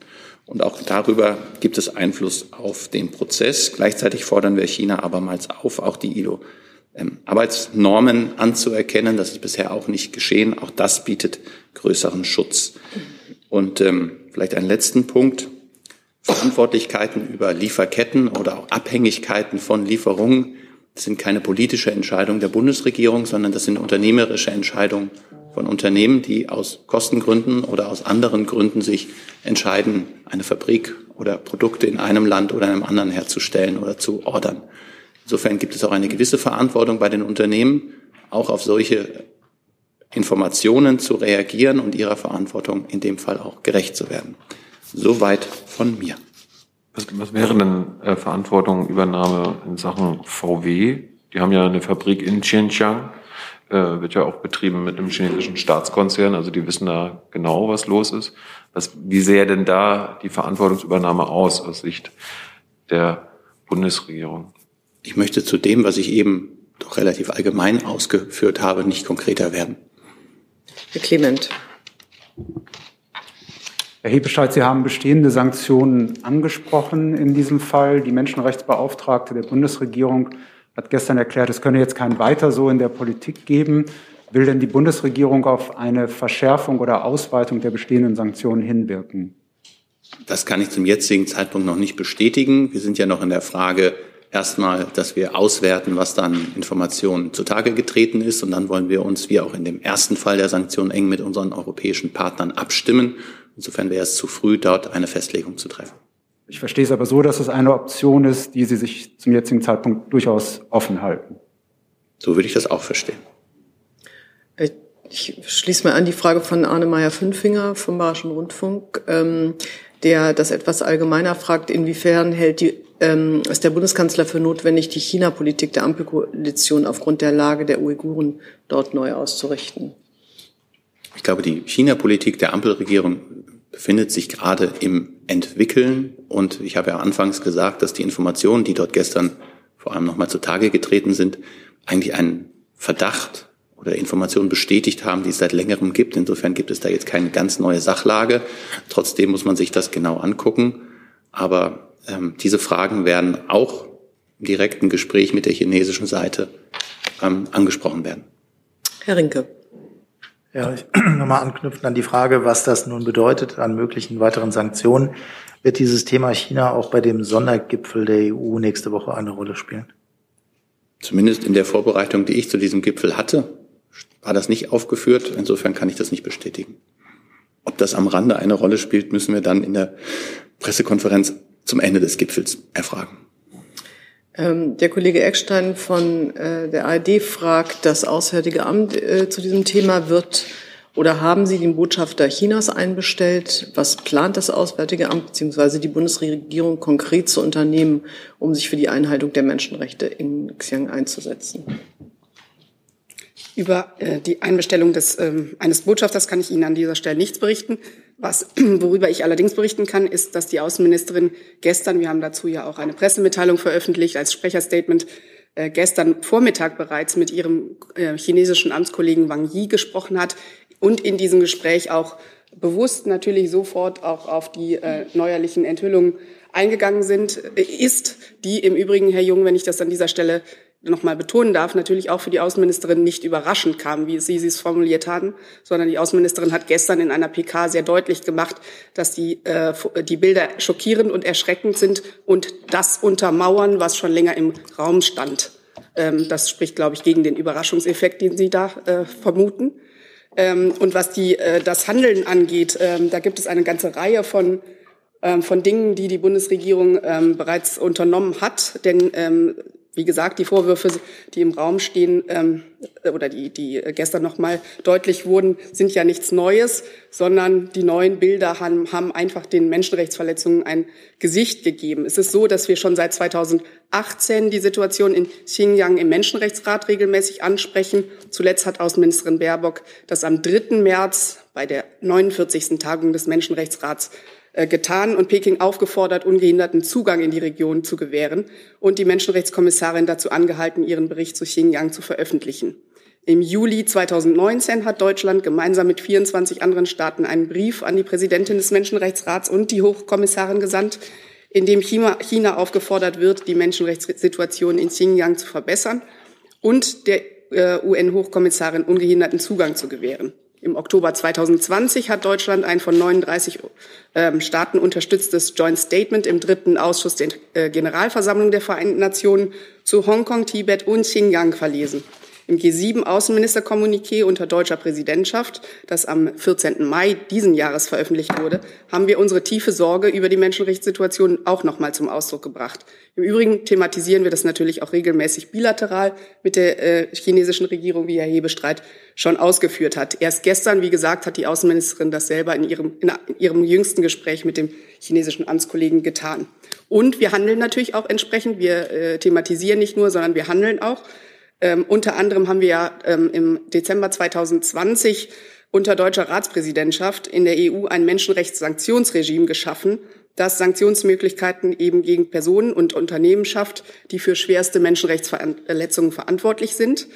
B: Und auch darüber gibt es Einfluss auf den Prozess. Gleichzeitig fordern wir China abermals auf, auch die ILO ähm, Arbeitsnormen anzuerkennen. Das ist bisher auch nicht geschehen. Auch das bietet größeren Schutz. Und ähm, vielleicht einen letzten Punkt. Verantwortlichkeiten über Lieferketten oder auch Abhängigkeiten von Lieferungen sind keine politische Entscheidung der Bundesregierung, sondern das sind unternehmerische Entscheidungen von Unternehmen, die aus Kostengründen oder aus anderen Gründen sich entscheiden, eine Fabrik oder Produkte in einem Land oder einem anderen herzustellen oder zu ordern. Insofern gibt es auch eine gewisse Verantwortung bei den Unternehmen, auch auf solche Informationen zu reagieren und ihrer Verantwortung in dem Fall auch gerecht zu werden. Soweit von mir.
I: Was, was wäre denn äh, Verantwortung, Übernahme in Sachen VW? Die haben ja eine Fabrik in Xinjiang, äh, wird ja auch betrieben mit einem chinesischen Staatskonzern, also die wissen da genau, was los ist. Was, wie sähe denn da die Verantwortungsübernahme aus aus Sicht der Bundesregierung?
B: Ich möchte zu dem, was ich eben doch relativ allgemein ausgeführt habe, nicht konkreter werden.
A: Herr Clement.
J: Herr Hebestreit, Sie haben bestehende Sanktionen angesprochen in diesem Fall. Die Menschenrechtsbeauftragte der Bundesregierung hat gestern erklärt, es könne jetzt kein Weiter so in der Politik geben. Will denn die Bundesregierung auf eine Verschärfung oder Ausweitung der bestehenden Sanktionen hinwirken?
B: Das kann ich zum jetzigen Zeitpunkt noch nicht bestätigen. Wir sind ja noch in der Frage, erstmal, dass wir auswerten, was dann Informationen zutage getreten ist. Und dann wollen wir uns, wie auch in dem ersten Fall der Sanktionen, eng mit unseren europäischen Partnern abstimmen. Insofern wäre es zu früh, dort eine Festlegung zu treffen.
J: Ich verstehe es aber so, dass es eine Option ist, die Sie sich zum jetzigen Zeitpunkt durchaus offen halten.
B: So würde ich das auch verstehen.
A: Ich schließe mal an die Frage von Arne Meyer-Fünfinger vom Bayerischen Rundfunk, ähm, der das etwas allgemeiner fragt, inwiefern hält die ähm, ist der Bundeskanzler für notwendig, die China-Politik der Ampelkoalition aufgrund der Lage der Uiguren dort neu auszurichten?
B: Ich glaube, die China-Politik der Ampelregierung befindet sich gerade im Entwickeln. Und ich habe ja anfangs gesagt, dass die Informationen, die dort gestern vor allem nochmal zutage getreten sind, eigentlich einen Verdacht oder Informationen bestätigt haben, die es seit längerem gibt. Insofern gibt es da jetzt keine ganz neue Sachlage. Trotzdem muss man sich das genau angucken. Aber ähm, diese Fragen werden auch im direkten Gespräch mit der chinesischen Seite ähm, angesprochen werden.
A: Herr Rinke.
H: Ja, ich (clears throat) nochmal anknüpfen an die Frage, was das nun bedeutet an möglichen weiteren Sanktionen. Wird dieses Thema China auch bei dem Sondergipfel der EU nächste Woche eine Rolle spielen?
B: Zumindest in der Vorbereitung, die ich zu diesem Gipfel hatte, war das nicht aufgeführt. Insofern kann ich das nicht bestätigen. Ob das am Rande eine Rolle spielt, müssen wir dann in der Pressekonferenz zum Ende des Gipfels erfragen.
A: Ähm, der Kollege Eckstein von äh, der ARD fragt, das Auswärtige Amt äh, zu diesem Thema wird oder haben Sie den Botschafter Chinas einbestellt? Was plant das Auswärtige Amt bzw. die Bundesregierung konkret zu unternehmen, um sich für die Einhaltung der Menschenrechte in Xi'an einzusetzen?
G: Über äh, die Einbestellung des, ähm, eines Botschafters kann ich Ihnen an dieser Stelle nichts berichten. Was, (clears throat) worüber ich allerdings berichten kann, ist, dass die Außenministerin gestern, wir haben dazu ja auch eine Pressemitteilung veröffentlicht als Sprecherstatement, äh, gestern Vormittag bereits mit ihrem äh, chinesischen Amtskollegen Wang Yi gesprochen hat, und in diesem Gespräch auch bewusst natürlich sofort auch auf die äh, neuerlichen Enthüllungen eingegangen sind, äh, ist, die im Übrigen, Herr Jung, wenn ich das an dieser Stelle noch mal betonen darf, natürlich auch für die Außenministerin nicht überraschend kam, wie Sie, Sie es formuliert hatten, sondern die Außenministerin hat gestern in einer PK sehr deutlich gemacht, dass die, äh, die Bilder schockierend und erschreckend sind und das untermauern, was schon länger im Raum stand. Ähm, das spricht, glaube ich, gegen den Überraschungseffekt, den Sie da äh, vermuten. Ähm, und was die, äh, das Handeln angeht, ähm, da gibt es eine ganze Reihe von ähm, von Dingen, die die Bundesregierung ähm, bereits unternommen hat. Denn ähm, wie gesagt, die Vorwürfe, die im Raum stehen ähm, oder die, die gestern noch mal deutlich wurden, sind ja nichts Neues, sondern die neuen Bilder haben, haben einfach den Menschenrechtsverletzungen ein Gesicht gegeben. Es ist so, dass wir schon seit 2018 die Situation in Xinjiang im Menschenrechtsrat regelmäßig ansprechen. Zuletzt hat Außenministerin Baerbock das am 3. März bei der 49. Tagung des Menschenrechtsrats getan und Peking aufgefordert, ungehinderten Zugang in die Region zu gewähren und die Menschenrechtskommissarin dazu angehalten, ihren Bericht zu Xinjiang zu veröffentlichen. Im Juli 2019 hat Deutschland gemeinsam mit 24 anderen Staaten einen Brief an die Präsidentin des Menschenrechtsrats und die Hochkommissarin gesandt, in dem China, China aufgefordert wird, die Menschenrechtssituation in Xinjiang zu verbessern und der äh, UN-Hochkommissarin ungehinderten Zugang zu gewähren. Im Oktober 2020 hat Deutschland ein von 39 ähm, Staaten unterstütztes Joint Statement im dritten Ausschuss der Generalversammlung der Vereinten Nationen zu Hongkong, Tibet und Xinjiang verlesen. Im G7-Außenministerkommuniqué unter deutscher Präsidentschaft, das am 14. Mai diesen Jahres veröffentlicht wurde, haben wir unsere tiefe Sorge über die Menschenrechtssituation auch noch mal zum Ausdruck gebracht. Im Übrigen thematisieren wir das natürlich auch regelmäßig bilateral mit der äh, chinesischen Regierung, wie Herr Hebestreit schon ausgeführt hat. Erst gestern, wie gesagt, hat die Außenministerin das selber in ihrem, in ihrem jüngsten Gespräch mit dem chinesischen Amtskollegen getan. Und wir handeln natürlich auch entsprechend. Wir äh, thematisieren nicht nur, sondern wir handeln auch. Ähm, unter anderem haben wir ja ähm, im Dezember 2020 unter deutscher Ratspräsidentschaft in der EU ein Menschenrechtssanktionsregime geschaffen, das Sanktionsmöglichkeiten eben gegen Personen und Unternehmen schafft, die für schwerste Menschenrechtsverletzungen verantwortlich sind.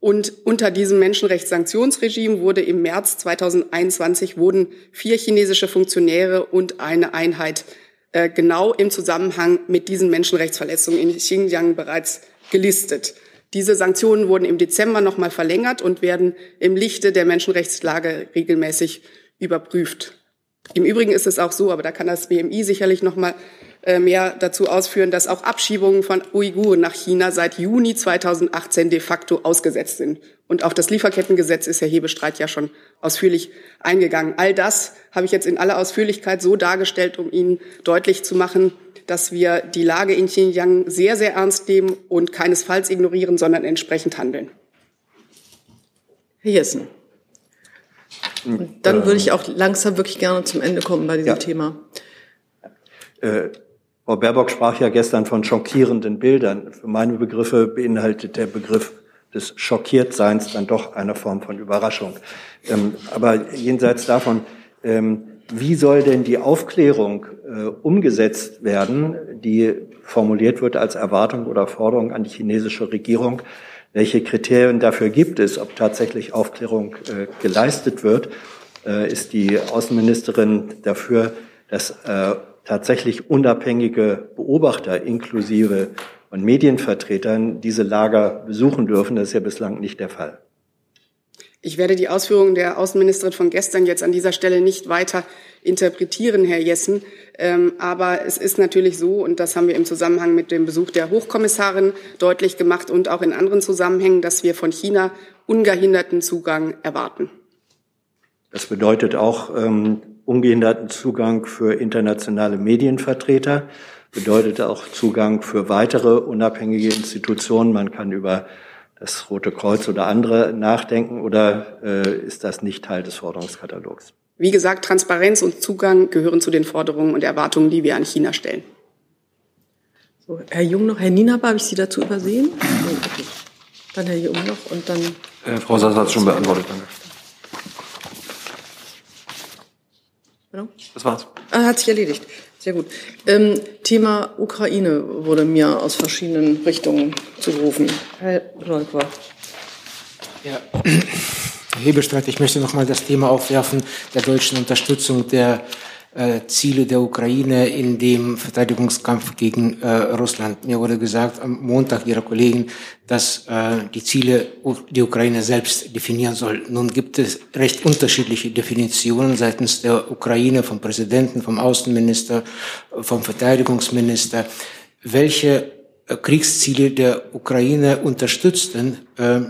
G: Und unter diesem Menschenrechtssanktionsregime wurde im März 2021 wurden vier chinesische Funktionäre und eine Einheit äh, genau im Zusammenhang mit diesen Menschenrechtsverletzungen in Xinjiang bereits gelistet. Diese Sanktionen wurden im Dezember noch mal verlängert und werden im Lichte der Menschenrechtslage regelmäßig überprüft. Im Übrigen ist es auch so, aber da kann das BMI sicherlich noch mal äh, mehr dazu ausführen, dass auch Abschiebungen von Uiguren nach China seit Juni 2018 de facto ausgesetzt sind. Und auf das Lieferkettengesetz ist Herr Hebestreit ja schon ausführlich eingegangen. All das habe ich jetzt in aller Ausführlichkeit so dargestellt, um Ihnen deutlich zu machen, dass wir die Lage in Xinjiang sehr, sehr ernst nehmen und keinesfalls ignorieren, sondern entsprechend handeln.
A: Herr Jessen. Und dann würde ich auch langsam wirklich gerne zum Ende kommen bei diesem ja. Thema.
F: Äh, Frau Baerbock sprach ja gestern von schockierenden Bildern. Für meine Begriffe beinhaltet der Begriff des Schockiertseins dann doch eine Form von Überraschung. Ähm, aber jenseits davon, ähm, wie soll denn die Aufklärung äh, umgesetzt werden, die formuliert wird als Erwartung oder Forderung an die chinesische Regierung? Welche Kriterien dafür gibt es, ob tatsächlich Aufklärung äh, geleistet wird? Äh, ist die Außenministerin dafür, dass äh, tatsächlich unabhängige Beobachter inklusive von Medienvertretern diese Lager besuchen dürfen? Das ist ja bislang nicht der Fall.
G: Ich werde die Ausführungen der Außenministerin von gestern jetzt an dieser Stelle nicht weiter interpretieren, Herr Jessen. Ähm, aber es ist natürlich so, und das haben wir im Zusammenhang mit dem Besuch der Hochkommissarin deutlich gemacht und auch in anderen Zusammenhängen, dass wir von China ungehinderten Zugang erwarten.
F: Das bedeutet auch ähm, ungehinderten Zugang für internationale Medienvertreter, bedeutet auch Zugang für weitere unabhängige Institutionen. Man kann über das Rote Kreuz oder andere nachdenken oder äh, ist das nicht Teil des Forderungskatalogs?
G: Wie gesagt, Transparenz und Zugang gehören zu den Forderungen und Erwartungen, die wir an China stellen.
A: So, Herr Jung noch, Herr Nienaber, habe ich Sie dazu übersehen? Okay. Dann Herr Jung noch und dann.
I: Äh, Frau Sass hat es schon beantwortet, danke.
A: Das war's. Ah, hat sich erledigt. Sehr gut. Ähm, Thema Ukraine wurde mir aus verschiedenen Richtungen zugerufen. Herr Rolkwa.
E: Ja.
K: Herr Hebestreit, ich möchte noch mal das Thema aufwerfen der deutschen Unterstützung der äh, Ziele der Ukraine in dem Verteidigungskampf gegen äh, Russland. Mir wurde gesagt am Montag Ihrer Kollegen, dass äh, die Ziele die Ukraine selbst definieren soll. Nun gibt es recht unterschiedliche Definitionen seitens der Ukraine, vom Präsidenten, vom Außenminister, vom Verteidigungsminister. Welche äh, Kriegsziele der Ukraine unterstützt denn äh,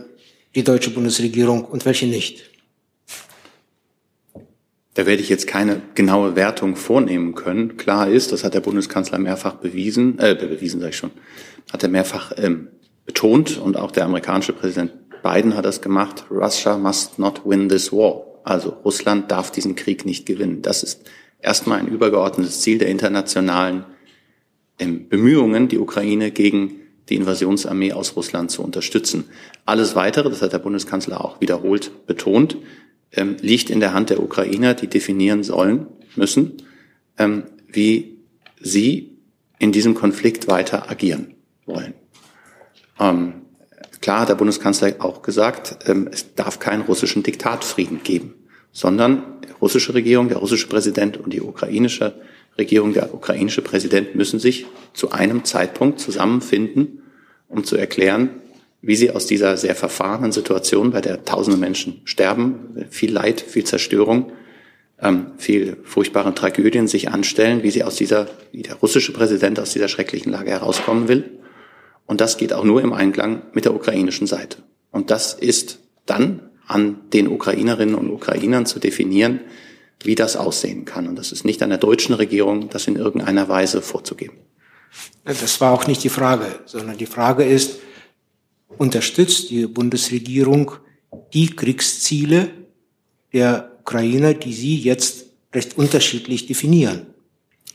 K: die deutsche Bundesregierung und welche nicht?
B: Da werde ich jetzt keine genaue Wertung vornehmen können. Klar ist, das hat der Bundeskanzler mehrfach bewiesen, äh, bewiesen sage ich schon, hat er mehrfach ähm, betont und auch der amerikanische Präsident Biden hat das gemacht. Russia must not win this war. Also Russland darf diesen Krieg nicht gewinnen. Das ist erstmal ein übergeordnetes Ziel der internationalen ähm, Bemühungen, die Ukraine gegen die Invasionsarmee aus Russland zu unterstützen. Alles Weitere, das hat der Bundeskanzler auch wiederholt betont, ähm, liegt in der Hand der Ukrainer, die definieren sollen, müssen, ähm, wie sie in diesem Konflikt weiter agieren wollen. Ähm, klar hat der Bundeskanzler auch gesagt, ähm, es darf keinen russischen Diktatfrieden geben, sondern die russische Regierung, der russische Präsident und die ukrainische Regierung, der ukrainische Präsident müssen sich zu einem Zeitpunkt zusammenfinden, um zu erklären, wie sie aus dieser sehr verfahrenen Situation, bei der tausende Menschen sterben, viel Leid, viel Zerstörung, ähm, viel furchtbare Tragödien sich anstellen, wie sie aus dieser, wie der russische Präsident aus dieser schrecklichen Lage herauskommen will. Und das geht auch nur im Einklang mit der ukrainischen Seite. Und das ist dann an den Ukrainerinnen und Ukrainern zu definieren, wie das aussehen kann. Und das ist nicht an der deutschen Regierung, das in irgendeiner Weise vorzugeben.
K: Das war auch nicht die Frage, sondern die Frage ist, unterstützt die Bundesregierung die Kriegsziele der Ukrainer, die Sie jetzt recht unterschiedlich definieren.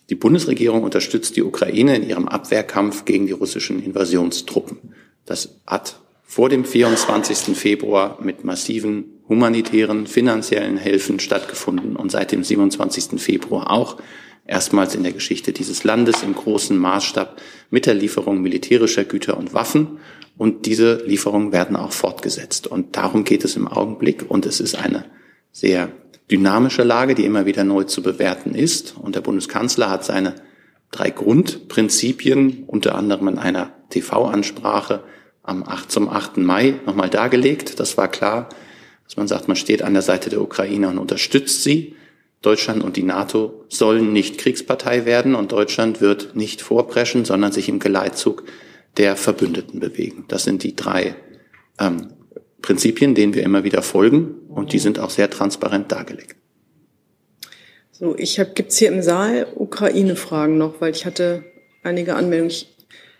B: Die Bundesregierung unterstützt die Ukraine in ihrem Abwehrkampf gegen die russischen Invasionstruppen. Das hat vor dem 24. Februar mit massiven humanitären, finanziellen Hilfen stattgefunden und seit dem 27. Februar auch erstmals in der Geschichte dieses Landes im großen Maßstab mit der Lieferung militärischer Güter und Waffen und diese Lieferungen werden auch fortgesetzt. Und darum geht es im Augenblick. Und es ist eine sehr dynamische Lage, die immer wieder neu zu bewerten ist. Und der Bundeskanzler hat seine drei Grundprinzipien, unter anderem in einer TV-Ansprache am 8, zum 8. Mai nochmal dargelegt. Das war klar, dass man sagt, man steht an der Seite der Ukraine und unterstützt sie. Deutschland und die NATO sollen nicht Kriegspartei werden und Deutschland wird nicht vorpreschen, sondern sich im Geleitzug der Verbündeten bewegen. Das sind die drei ähm, Prinzipien, denen wir immer wieder folgen und die sind auch sehr transparent dargelegt.
A: So, ich habe gibt's hier im Saal Ukraine-Fragen noch, weil ich hatte einige Anmeldungen. Ich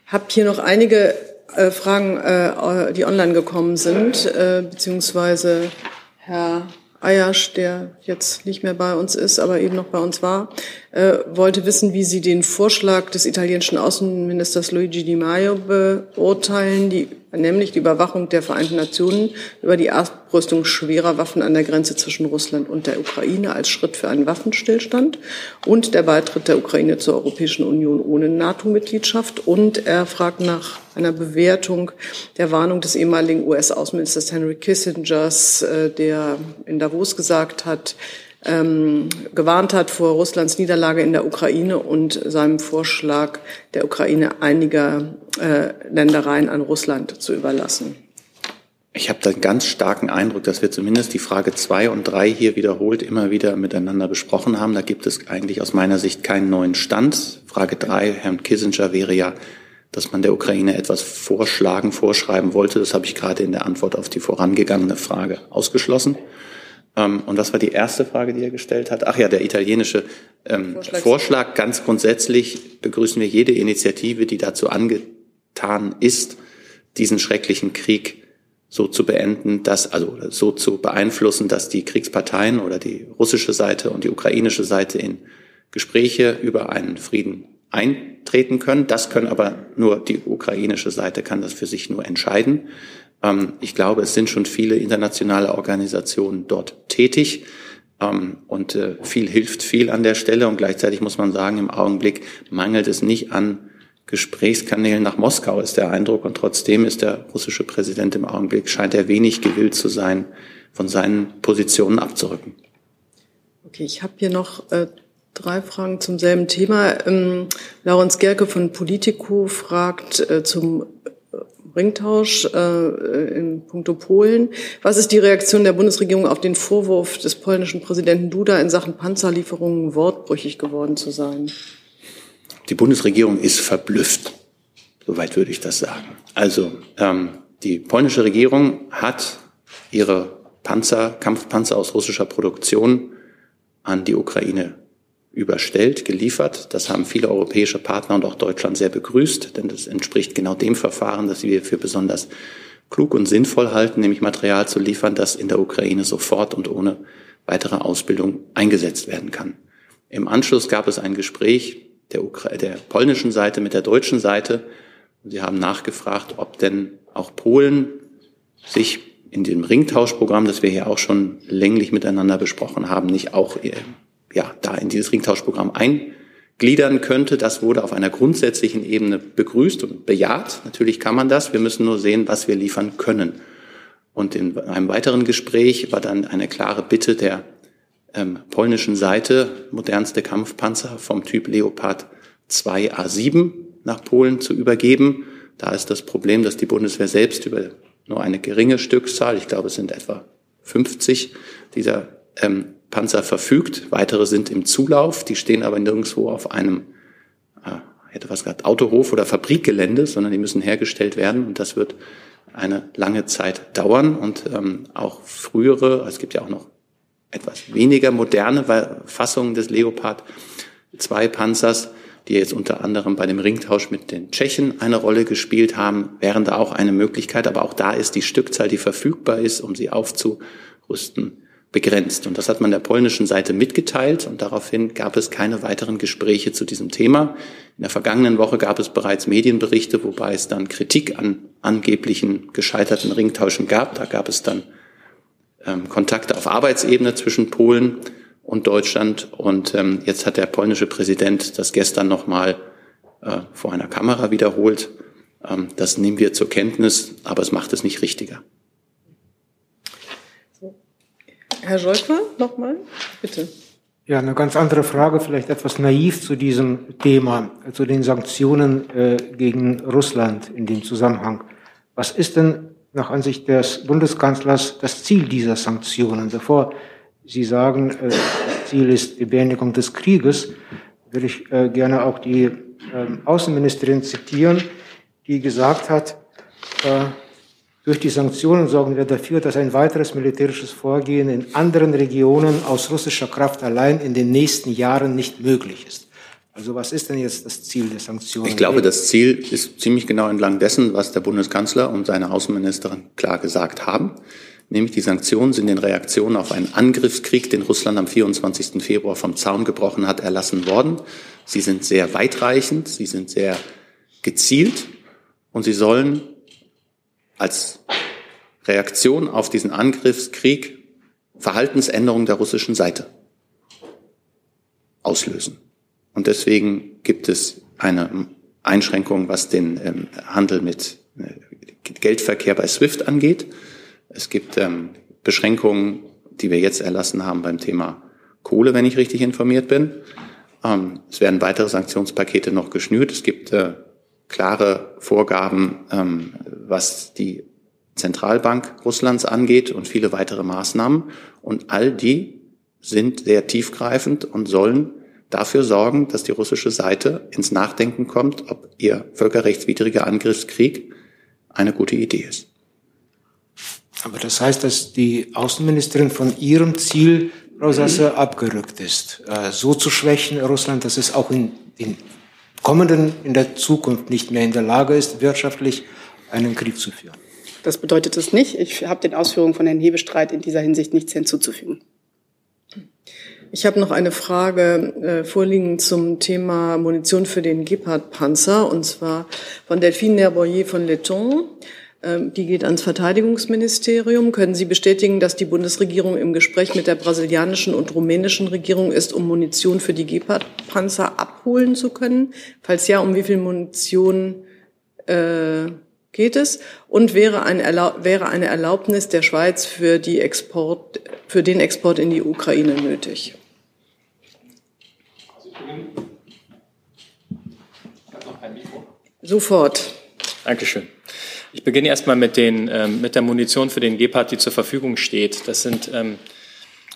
A: habe hier noch einige äh, Fragen, äh, die online gekommen sind, äh, beziehungsweise Herr Ayasch, der jetzt nicht mehr bei uns ist, aber eben noch bei uns war, äh, wollte wissen, wie Sie den Vorschlag des italienischen Außenministers Luigi Di Maio beurteilen, die, nämlich die Überwachung der Vereinten Nationen über die Abrüstung schwerer Waffen an der Grenze zwischen Russland und der Ukraine als Schritt für einen Waffenstillstand und der Beitritt der Ukraine zur Europäischen Union ohne NATO-Mitgliedschaft. Und er fragt nach einer Bewertung der Warnung des ehemaligen US-Außenministers Henry Kissingers, äh, der in Davos gesagt hat, ähm, gewarnt hat vor Russlands Niederlage in der Ukraine und seinem Vorschlag, der Ukraine einiger äh, Ländereien an Russland zu überlassen.
B: Ich habe den ganz starken Eindruck, dass wir zumindest die Frage zwei und drei hier wiederholt immer wieder miteinander besprochen haben. Da gibt es eigentlich aus meiner Sicht keinen neuen Stand. Frage drei, Herrn Kissinger wäre ja, dass man der Ukraine etwas vorschlagen, vorschreiben wollte. Das habe ich gerade in der Antwort auf die vorangegangene Frage ausgeschlossen. Ähm, und was war die erste Frage, die er gestellt hat? Ach ja, der italienische ähm, Vorschlag. Ganz grundsätzlich begrüßen wir jede Initiative, die dazu angetan ist, diesen schrecklichen Krieg so zu beenden, dass, also so zu beeinflussen, dass die Kriegsparteien oder die russische Seite und die ukrainische Seite in Gespräche über einen Frieden eintreten können. Das können aber nur die ukrainische Seite kann das für sich nur entscheiden. Ähm, ich glaube, es sind schon viele internationale Organisationen dort tätig. Ähm, und äh, viel hilft viel an der Stelle. Und gleichzeitig muss man sagen, im Augenblick mangelt es nicht an Gesprächskanälen nach Moskau, ist der Eindruck. Und trotzdem ist der russische Präsident im Augenblick, scheint er wenig gewillt zu sein, von seinen Positionen abzurücken.
A: Okay, ich habe hier noch äh, drei Fragen zum selben Thema. Ähm, Laurens Gerke von Politico fragt äh, zum Ringtausch äh, in puncto Polen. Was ist die Reaktion der Bundesregierung auf den Vorwurf des polnischen Präsidenten Duda in Sachen Panzerlieferungen wortbrüchig geworden zu sein?
B: Die Bundesregierung ist verblüfft. Soweit würde ich das sagen. Also ähm, die polnische Regierung hat ihre Panzer, Kampfpanzer aus russischer Produktion an die Ukraine überstellt, geliefert. Das haben viele europäische Partner und auch Deutschland sehr begrüßt, denn das entspricht genau dem Verfahren, das wir für besonders klug und sinnvoll halten, nämlich Material zu liefern, das in der Ukraine sofort und ohne weitere Ausbildung eingesetzt werden kann. Im Anschluss gab es ein Gespräch der, Ukra der polnischen Seite mit der deutschen Seite. Sie haben nachgefragt, ob denn auch Polen sich in dem Ringtauschprogramm, das wir hier auch schon länglich miteinander besprochen haben, nicht auch äh, ja, da in dieses Ringtauschprogramm eingliedern könnte. Das wurde auf einer grundsätzlichen Ebene begrüßt und bejaht. Natürlich kann man das. Wir müssen nur sehen, was wir liefern können. Und in einem weiteren Gespräch war dann eine klare Bitte der ähm, polnischen Seite, modernste Kampfpanzer vom Typ Leopard 2 A7 nach Polen zu übergeben. Da ist das Problem, dass die Bundeswehr selbst über nur eine geringe Stückzahl, ich glaube es sind etwa 50 dieser ähm, Panzer verfügt. Weitere sind im Zulauf, die stehen aber nirgendwo auf einem, äh, hätte was gesagt, Autohof oder Fabrikgelände, sondern die müssen hergestellt werden und das wird eine lange Zeit dauern und ähm, auch frühere, es gibt ja auch noch etwas weniger moderne Fassungen des Leopard 2 Panzers, die jetzt unter anderem bei dem Ringtausch mit den Tschechen eine Rolle gespielt haben, wären da auch eine Möglichkeit. Aber auch da ist die Stückzahl, die verfügbar ist, um sie aufzurüsten, begrenzt. Und das hat man der polnischen Seite mitgeteilt und daraufhin gab es keine weiteren Gespräche zu diesem Thema. In der vergangenen Woche gab es bereits Medienberichte, wobei es dann Kritik an angeblichen gescheiterten Ringtauschen gab. Da gab es dann ähm, Kontakte auf Arbeitsebene zwischen Polen und Deutschland. Und ähm, jetzt hat der polnische Präsident das gestern nochmal äh, vor einer Kamera wiederholt. Ähm, das nehmen wir zur Kenntnis, aber es macht es nicht richtiger.
A: Herr Scholker, nochmal, bitte.
K: Ja, eine ganz andere Frage, vielleicht etwas naiv zu diesem Thema, zu den Sanktionen äh, gegen Russland in dem Zusammenhang. Was ist denn nach Ansicht des Bundeskanzlers das Ziel dieser Sanktionen? Bevor Sie sagen, äh, das Ziel ist die Beendigung des Krieges, würde ich äh, gerne auch die äh, Außenministerin zitieren, die gesagt hat, äh, durch die Sanktionen sorgen wir dafür, dass ein weiteres militärisches Vorgehen in anderen Regionen aus russischer Kraft allein in den nächsten Jahren nicht möglich ist. Also was ist denn jetzt das Ziel der Sanktionen?
B: Ich glaube, das Ziel ist ziemlich genau entlang dessen, was der Bundeskanzler und seine Außenministerin klar gesagt haben. Nämlich die Sanktionen sind in Reaktion auf einen Angriffskrieg, den Russland am 24. Februar vom Zaun gebrochen hat, erlassen worden. Sie sind sehr weitreichend, sie sind sehr gezielt und sie sollen als Reaktion auf diesen Angriffskrieg Verhaltensänderungen der russischen Seite auslösen. Und deswegen gibt es eine Einschränkung, was den ähm, Handel mit äh, Geldverkehr bei SWIFT angeht. Es gibt ähm, Beschränkungen, die wir jetzt erlassen haben beim Thema Kohle, wenn ich richtig informiert bin. Ähm, es werden weitere Sanktionspakete noch geschnürt. Es gibt äh, klare Vorgaben, ähm, was die Zentralbank Russlands angeht und viele weitere Maßnahmen. Und all die sind sehr tiefgreifend und sollen dafür sorgen, dass die russische Seite ins Nachdenken kommt, ob ihr völkerrechtswidriger Angriffskrieg eine gute Idee ist.
K: Aber das heißt, dass die Außenministerin von ihrem Ziel, Frau Sasse, mhm. abgerückt ist, äh, so zu schwächen Russland, dass es auch in den kommenden, in der Zukunft nicht mehr in der Lage ist, wirtschaftlich einen Krieg zu führen.
G: Das bedeutet es nicht. Ich habe den Ausführungen von Herrn Hebestreit in dieser Hinsicht nichts hinzuzufügen.
A: Ich habe noch eine Frage äh, vorliegen zum Thema Munition für den Gepard-Panzer, und zwar von Delphine Nerboyer von Letton. Ähm, die geht ans Verteidigungsministerium. Können Sie bestätigen, dass die Bundesregierung im Gespräch mit der brasilianischen und rumänischen Regierung ist, um Munition für die Gepard-Panzer abholen zu können? Falls ja, um wie viel Munition äh, geht es? Und wäre eine, Erlaub wäre eine Erlaubnis der Schweiz für, die Export, für den Export in die Ukraine nötig? Sofort.
E: Dankeschön. Ich beginne erstmal mit, den, ähm, mit der Munition für den Gepard, die zur Verfügung steht. Das sind ähm,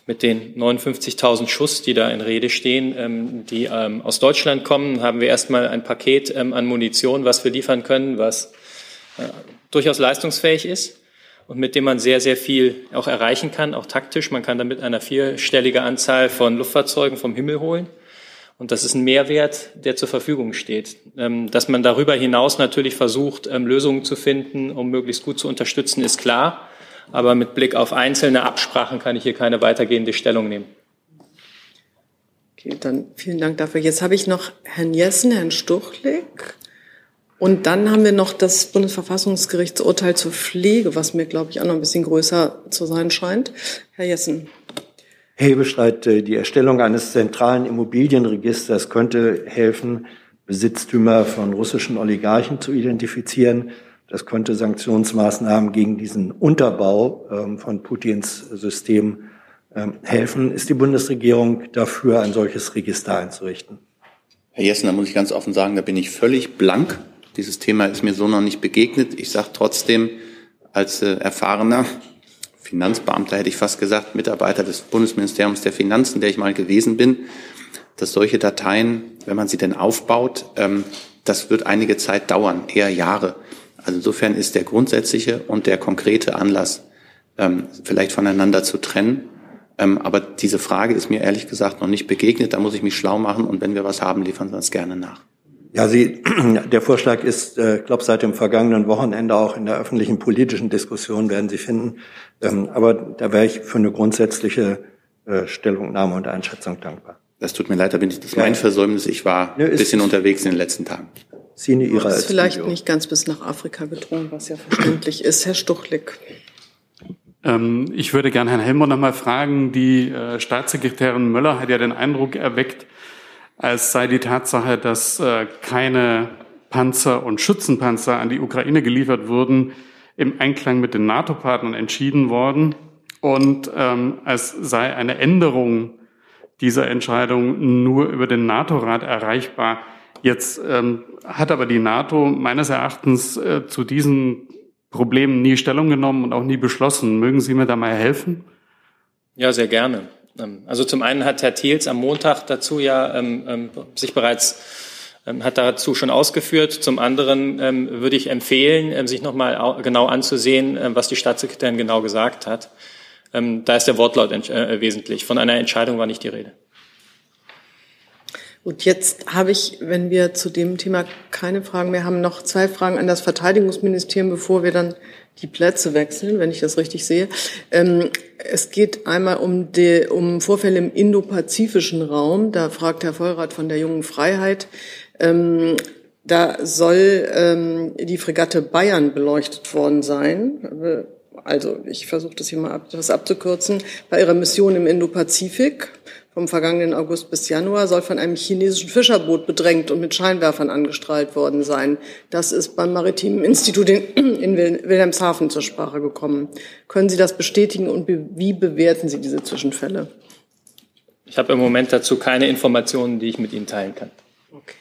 E: mit den 59.000 Schuss, die da in Rede stehen, ähm, die ähm, aus Deutschland kommen, haben wir erstmal ein Paket ähm, an Munition, was wir liefern können, was äh, durchaus leistungsfähig ist und mit dem man sehr, sehr viel auch erreichen kann, auch taktisch. Man kann damit eine vierstellige Anzahl von Luftfahrzeugen vom Himmel holen. Und das ist ein Mehrwert, der zur Verfügung steht. Ähm, dass man darüber hinaus natürlich versucht, ähm, Lösungen zu finden, um möglichst gut zu unterstützen, ist klar. Aber mit Blick auf einzelne Absprachen kann ich hier keine weitergehende Stellung nehmen.
A: Okay, dann vielen Dank dafür. Jetzt habe ich noch Herrn Jessen, Herrn Stuchlik. Und dann haben wir noch das Bundesverfassungsgerichtsurteil zur Pflege, was mir, glaube ich, auch noch ein bisschen größer zu sein scheint. Herr Jessen.
F: Hebestreit, äh, die Erstellung eines zentralen Immobilienregisters könnte helfen, Besitztümer von russischen Oligarchen zu identifizieren. Das könnte Sanktionsmaßnahmen gegen diesen Unterbau ähm, von Putins System ähm, helfen. Ist die Bundesregierung dafür, ein solches Register einzurichten?
B: Herr Jessen, da muss ich ganz offen sagen, da bin ich völlig blank. Dieses Thema ist mir so noch nicht begegnet. Ich sage trotzdem, als äh, erfahrener Finanzbeamter hätte ich fast gesagt, Mitarbeiter des Bundesministeriums der Finanzen, der ich mal gewesen bin, dass solche Dateien, wenn man sie denn aufbaut, ähm, das wird einige Zeit dauern, eher Jahre. Also insofern ist der grundsätzliche und der konkrete Anlass ähm, vielleicht voneinander zu trennen. Ähm, aber diese Frage ist mir ehrlich gesagt noch nicht begegnet. Da muss ich mich schlau machen und wenn wir was haben, liefern Sie uns gerne nach.
F: Ja, Sie, (clears throat) der Vorschlag ist, äh, ich glaube, seit dem vergangenen Wochenende auch in der öffentlichen politischen Diskussion werden Sie finden. Ähm, aber da wäre ich für eine grundsätzliche äh, Stellungnahme und Einschätzung dankbar.
B: Das tut mir leid, da bin ich, das ist mein Versäumnis. Ich war ein bisschen unterwegs in den letzten Tagen.
A: Szene Ihrer ist vielleicht nicht ganz bis nach Afrika gedrungen, was ja verständlich ist. Herr Stuchlik.
D: Ähm, ich würde gerne Herrn Helmer noch mal fragen. Die äh, Staatssekretärin Möller hat ja den Eindruck erweckt, als sei die Tatsache, dass äh, keine Panzer und Schützenpanzer an die Ukraine geliefert wurden, im Einklang mit den NATO-Partnern entschieden worden und ähm, es sei eine Änderung dieser Entscheidung nur über den NATO-Rat erreichbar. Jetzt ähm, hat aber die NATO meines Erachtens äh, zu diesen Problemen nie Stellung genommen und auch nie beschlossen. Mögen Sie mir da mal helfen?
E: Ja, sehr gerne. Ähm, also zum einen hat Herr Thiels am Montag dazu ja ähm, ähm, sich bereits ähm, hat dazu schon ausgeführt. Zum anderen ähm, würde ich empfehlen, sich nochmal genau anzusehen, was die Staatssekretärin genau gesagt hat. da ist der Wortlaut äh, wesentlich. Von einer Entscheidung war nicht die Rede.
A: Gut, jetzt habe ich, wenn wir zu dem Thema keine Fragen mehr haben, noch zwei Fragen an das Verteidigungsministerium, bevor wir dann die Plätze wechseln, wenn ich das richtig sehe. Ähm, es geht einmal um, die, um Vorfälle im indopazifischen Raum. Da fragt Herr Vollrath von der Jungen Freiheit. Ähm, da soll ähm, die Fregatte Bayern beleuchtet worden sein. Also ich versuche das hier mal etwas abzukürzen. Bei ihrer Mission im Indopazifik vom vergangenen August bis Januar soll von einem chinesischen Fischerboot bedrängt und mit Scheinwerfern angestrahlt worden sein. Das ist beim Maritimen Institut in, (clears throat) Wilhelmshaven zur Sprache gekommen. Können Sie das bestätigen und wie bewerten Sie diese Zwischenfälle?
E: Ich habe im Moment dazu keine Informationen, die ich mit Ihnen teilen kann.
A: Okay.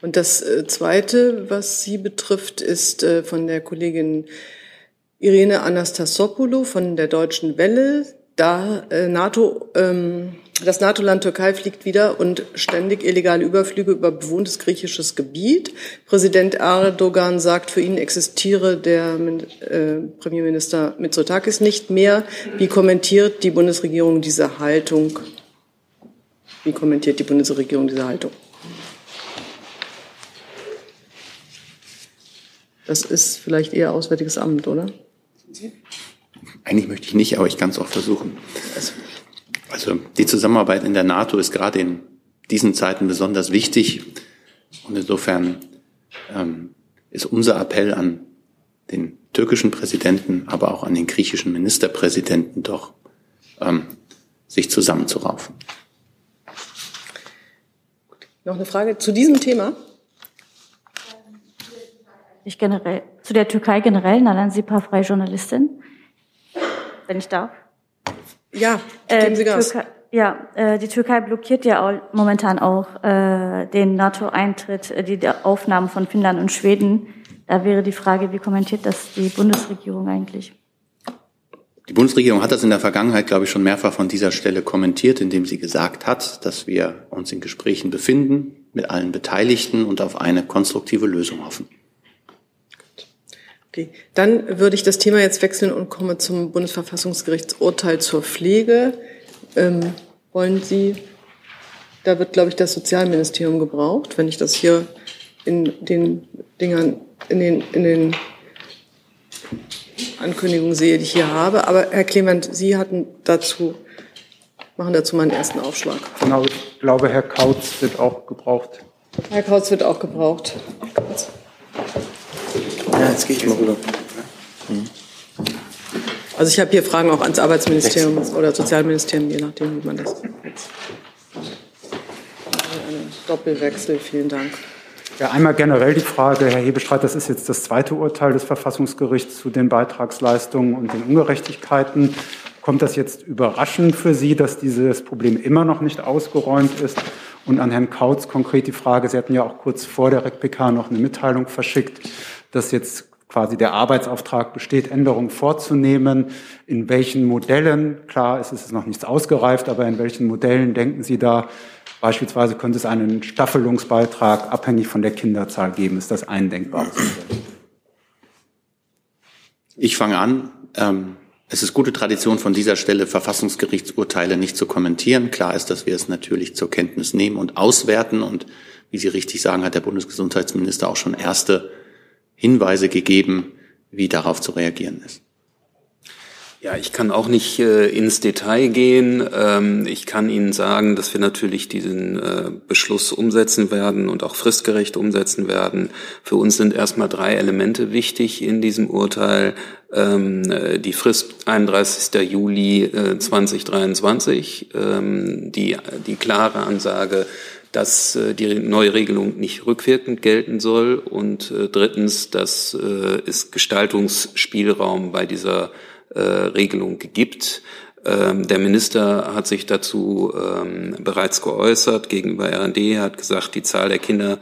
A: Und das äh, Zweite, was Sie betrifft, ist äh, von der Kollegin Irene Anastasopoulou von der Deutschen Welle. Da äh, NATO ähm, das NATO-Land Türkei fliegt wieder und ständig illegale Überflüge über bewohntes griechisches Gebiet. Präsident Erdogan sagt, für ihn existiere der äh, Premierminister Mitsotakis nicht mehr. Wie kommentiert die Bundesregierung diese Haltung? Wie kommentiert die Bundesregierung diese Haltung? Das ist vielleicht eher Auswärtiges Amt, oder?
B: Eigentlich möchte ich nicht, aber ich kann es auch versuchen. Also, also die Zusammenarbeit in der NATO ist gerade in diesen Zeiten besonders wichtig. Und insofern ähm, ist unser Appell an den türkischen Präsidenten, aber auch an den griechischen Ministerpräsidenten doch, ähm, sich zusammenzuraufen.
A: Noch eine Frage zu diesem Thema?
L: Nicht generell zu der Türkei generell, Nalan Sipa, freie Journalistin, wenn ich darf.
A: Ja, geben Sie Gas.
L: Türkei, ja, äh, die Türkei blockiert ja auch, momentan auch äh, den NATO-Eintritt, äh, die, die Aufnahmen von Finnland und Schweden. Da wäre die Frage, wie kommentiert das die Bundesregierung eigentlich?
B: Die Bundesregierung hat das in der Vergangenheit, glaube ich, schon mehrfach von dieser Stelle kommentiert, indem sie gesagt hat, dass wir uns in Gesprächen befinden mit allen Beteiligten und auf eine konstruktive Lösung hoffen.
A: Okay. Dann würde ich das Thema jetzt wechseln und komme zum Bundesverfassungsgerichtsurteil zur Pflege. Ähm, wollen Sie, da wird, glaube ich, das Sozialministerium gebraucht, wenn ich das hier in den Dingern, in den, in den Ankündigungen sehe, die ich hier habe. Aber Herr Clement, Sie hatten dazu, machen dazu meinen ersten Aufschlag.
J: Genau, ich glaube, Herr Kautz wird auch gebraucht.
A: Herr Kautz wird auch gebraucht.
M: Ja, jetzt gehe ich mal rüber.
A: Also ich habe hier Fragen auch ans Arbeitsministerium oder Sozialministerium, je nachdem, wie man das jetzt. Ein Doppelwechsel, vielen Dank.
J: Ja, einmal generell die Frage, Herr Hebestreit, das ist jetzt das zweite Urteil des Verfassungsgerichts zu den Beitragsleistungen und den Ungerechtigkeiten. Kommt das jetzt überraschend für Sie, dass dieses Problem immer noch nicht ausgeräumt ist? Und an Herrn Kautz konkret die Frage, Sie hatten ja auch kurz vor der RECPK noch eine Mitteilung verschickt, dass jetzt quasi der Arbeitsauftrag besteht, Änderungen vorzunehmen. In welchen Modellen, klar, es ist noch nichts ausgereift, aber in welchen Modellen denken Sie da, Beispielsweise könnte es einen Staffelungsbeitrag abhängig von der Kinderzahl geben. Ist das ein denkbares Modell?
B: Ich fange an. Ähm, es ist gute Tradition von dieser Stelle, Verfassungsgerichtsurteile nicht zu kommentieren. Klar ist, dass wir es natürlich zur Kenntnis nehmen und auswerten. Und wie Sie richtig sagen, hat der Bundesgesundheitsminister auch schon erste Hinweise gegeben, wie darauf zu reagieren ist.
N: Ja, ich kann auch nicht äh, ins Detail gehen. Ähm, ich kann Ihnen sagen, dass wir natürlich diesen äh, Beschluss umsetzen werden und auch fristgerecht umsetzen werden. Für uns sind erstmal drei Elemente wichtig in diesem Urteil. Ähm, äh, die Frist 31. Juli äh, 2023, ähm, die, die klare Ansage, dass äh, die neue Regelung nicht rückwirkend gelten soll und äh, drittens, dass äh, es Gestaltungsspielraum bei dieser Regelung gibt. Ähm, der Minister hat sich dazu ähm, bereits geäußert gegenüber RND, hat gesagt, die Zahl der Kinder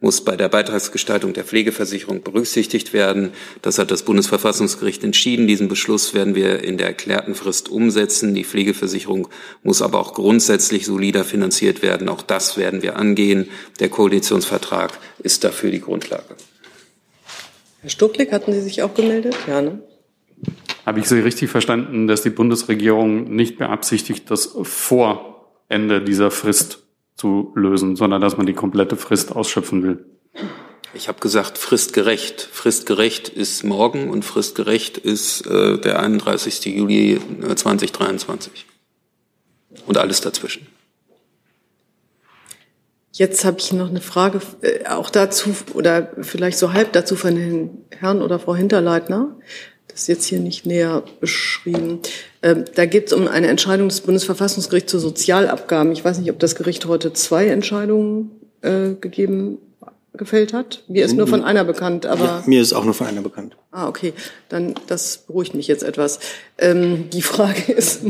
N: muss bei der Beitragsgestaltung der Pflegeversicherung berücksichtigt werden. Das hat das Bundesverfassungsgericht entschieden. Diesen Beschluss werden wir in der erklärten Frist umsetzen. Die Pflegeversicherung muss aber auch grundsätzlich solider finanziert werden. Auch das werden wir angehen. Der Koalitionsvertrag ist dafür die Grundlage.
A: Herr Stucklick, hatten Sie sich auch gemeldet? Ja, ne?
D: Habe ich Sie richtig verstanden, dass die Bundesregierung nicht beabsichtigt, das vor Ende dieser Frist zu lösen, sondern dass man die komplette Frist ausschöpfen will?
N: Ich habe gesagt, fristgerecht. Fristgerecht ist morgen und fristgerecht ist äh, der 31. Juli 2023. Äh, und alles dazwischen.
A: Jetzt habe ich noch eine Frage, äh, auch dazu oder vielleicht so halb dazu von Herrn oder Frau Hinterleitner. Das ist jetzt hier nicht näher beschrieben. Ähm, da geht es um eine Entscheidung des Bundesverfassungsgerichts zu Sozialabgaben. Ich weiß nicht, ob das Gericht heute zwei Entscheidungen äh, gegeben gefällt hat. Mir ist nur von einer bekannt, aber ja,
M: mir ist auch nur von einer bekannt.
A: Ah, okay, dann das beruhigt mich jetzt etwas. Ähm, die Frage (laughs) ist,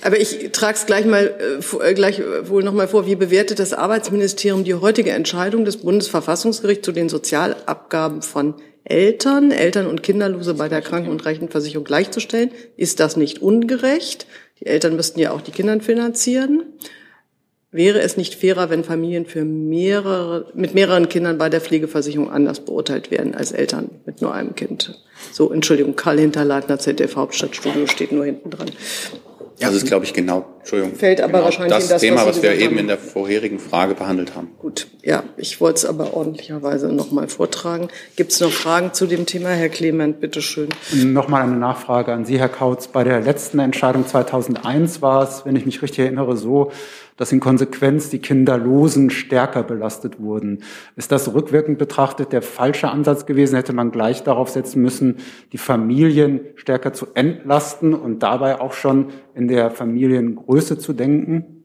A: aber ich trage es gleich mal äh, gleich wohl noch mal vor. Wie bewertet das Arbeitsministerium die heutige Entscheidung des Bundesverfassungsgerichts zu den Sozialabgaben von Eltern, Eltern und Kinderlose bei der Kranken- und Rentenversicherung gleichzustellen. Ist das nicht ungerecht? Die Eltern müssten ja auch die Kinder finanzieren. Wäre es nicht fairer, wenn Familien für mehrere, mit mehreren Kindern bei der Pflegeversicherung anders beurteilt werden als Eltern mit nur einem Kind? So, Entschuldigung, Karl Hinterleitner, ZDF Hauptstadtstudio steht nur hinten dran.
B: Ja, das ist, glaube ich, genau, Entschuldigung.
A: Fällt aber
B: genau
A: wahrscheinlich
B: das,
A: in das
B: Thema,
A: was,
B: was wir eben in der vorherigen Frage behandelt haben.
A: Gut, ja, ich wollte es aber ordentlicherweise nochmal vortragen. Gibt es noch Fragen zu dem Thema? Herr Clement, bitteschön.
J: Nochmal eine Nachfrage an Sie, Herr Kautz. Bei der letzten Entscheidung 2001 war es, wenn ich mich richtig erinnere, so, dass in Konsequenz die Kinderlosen stärker belastet wurden. Ist das rückwirkend betrachtet der falsche Ansatz gewesen? Hätte man gleich darauf setzen müssen, die Familien stärker zu entlasten und dabei auch schon in der Familiengröße zu denken?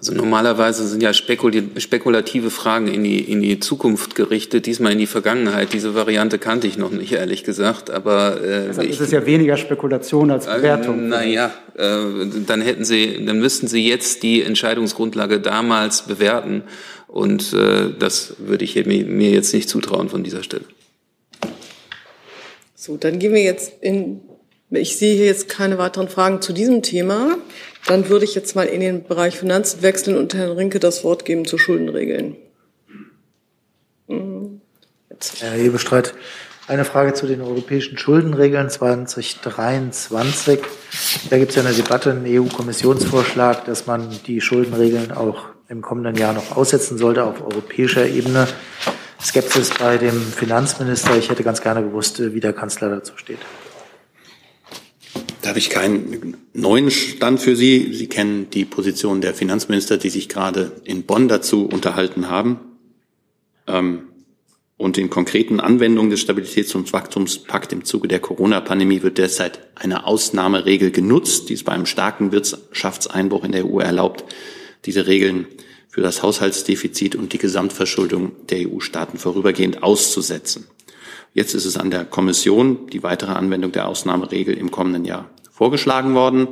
N: Also normalerweise sind ja spekulative Fragen in die, in die Zukunft gerichtet, diesmal in die Vergangenheit. Diese Variante kannte ich noch nicht, ehrlich gesagt. Aber
J: äh, Deshalb ich, ist es ja weniger Spekulation als Bewertung.
N: Äh, naja, äh, dann hätten Sie, dann müssten Sie jetzt die Entscheidungsgrundlage damals bewerten. Und äh, das würde ich mir jetzt nicht zutrauen von dieser Stelle.
A: So, dann gehen wir jetzt in. Ich sehe hier jetzt keine weiteren Fragen zu diesem Thema. Dann würde ich jetzt mal in den Bereich Finanzen wechseln und Herrn Rinke das Wort geben zu Schuldenregeln.
H: Mhm. Herr Hebestreit, eine Frage zu den europäischen Schuldenregeln 2023. Da gibt es ja eine Debatte, einen EU-Kommissionsvorschlag, dass man die Schuldenregeln auch im kommenden Jahr noch aussetzen sollte auf europäischer Ebene. Skepsis bei dem Finanzminister. Ich hätte ganz gerne gewusst, wie der Kanzler dazu steht.
B: Habe ich keinen neuen Stand für Sie. Sie kennen die Position der Finanzminister, die sich gerade in Bonn dazu unterhalten haben. Ähm, und in konkreten Anwendungen des Stabilitäts- und Wachstumspakt im Zuge der Corona-Pandemie wird derzeit eine Ausnahmeregel genutzt, die es bei einem starken Wirtschaftseinbruch in der EU erlaubt, diese Regeln für das Haushaltsdefizit und die Gesamtverschuldung der EU-Staaten vorübergehend auszusetzen. Jetzt ist es an der Kommission die weitere Anwendung der Ausnahmeregel im kommenden Jahr vorgeschlagen worden.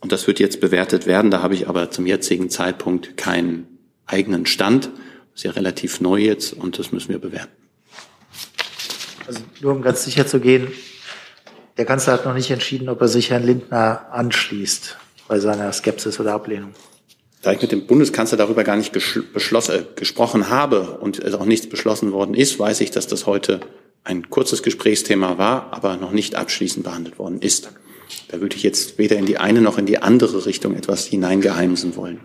B: Und das wird jetzt bewertet werden. Da habe ich aber zum jetzigen Zeitpunkt keinen eigenen Stand. Das ist ja relativ neu jetzt und das müssen wir bewerten.
H: Also nur um ganz sicher zu gehen, der Kanzler hat noch nicht entschieden, ob er sich Herrn Lindner anschließt bei seiner Skepsis oder Ablehnung.
B: Da ich mit dem Bundeskanzler darüber gar nicht äh, gesprochen habe und es auch nichts beschlossen worden ist, weiß ich, dass das heute ein kurzes Gesprächsthema war, aber noch nicht abschließend behandelt worden ist. Da würde ich jetzt weder in die eine noch in die andere Richtung etwas hineingeheimsen wollen.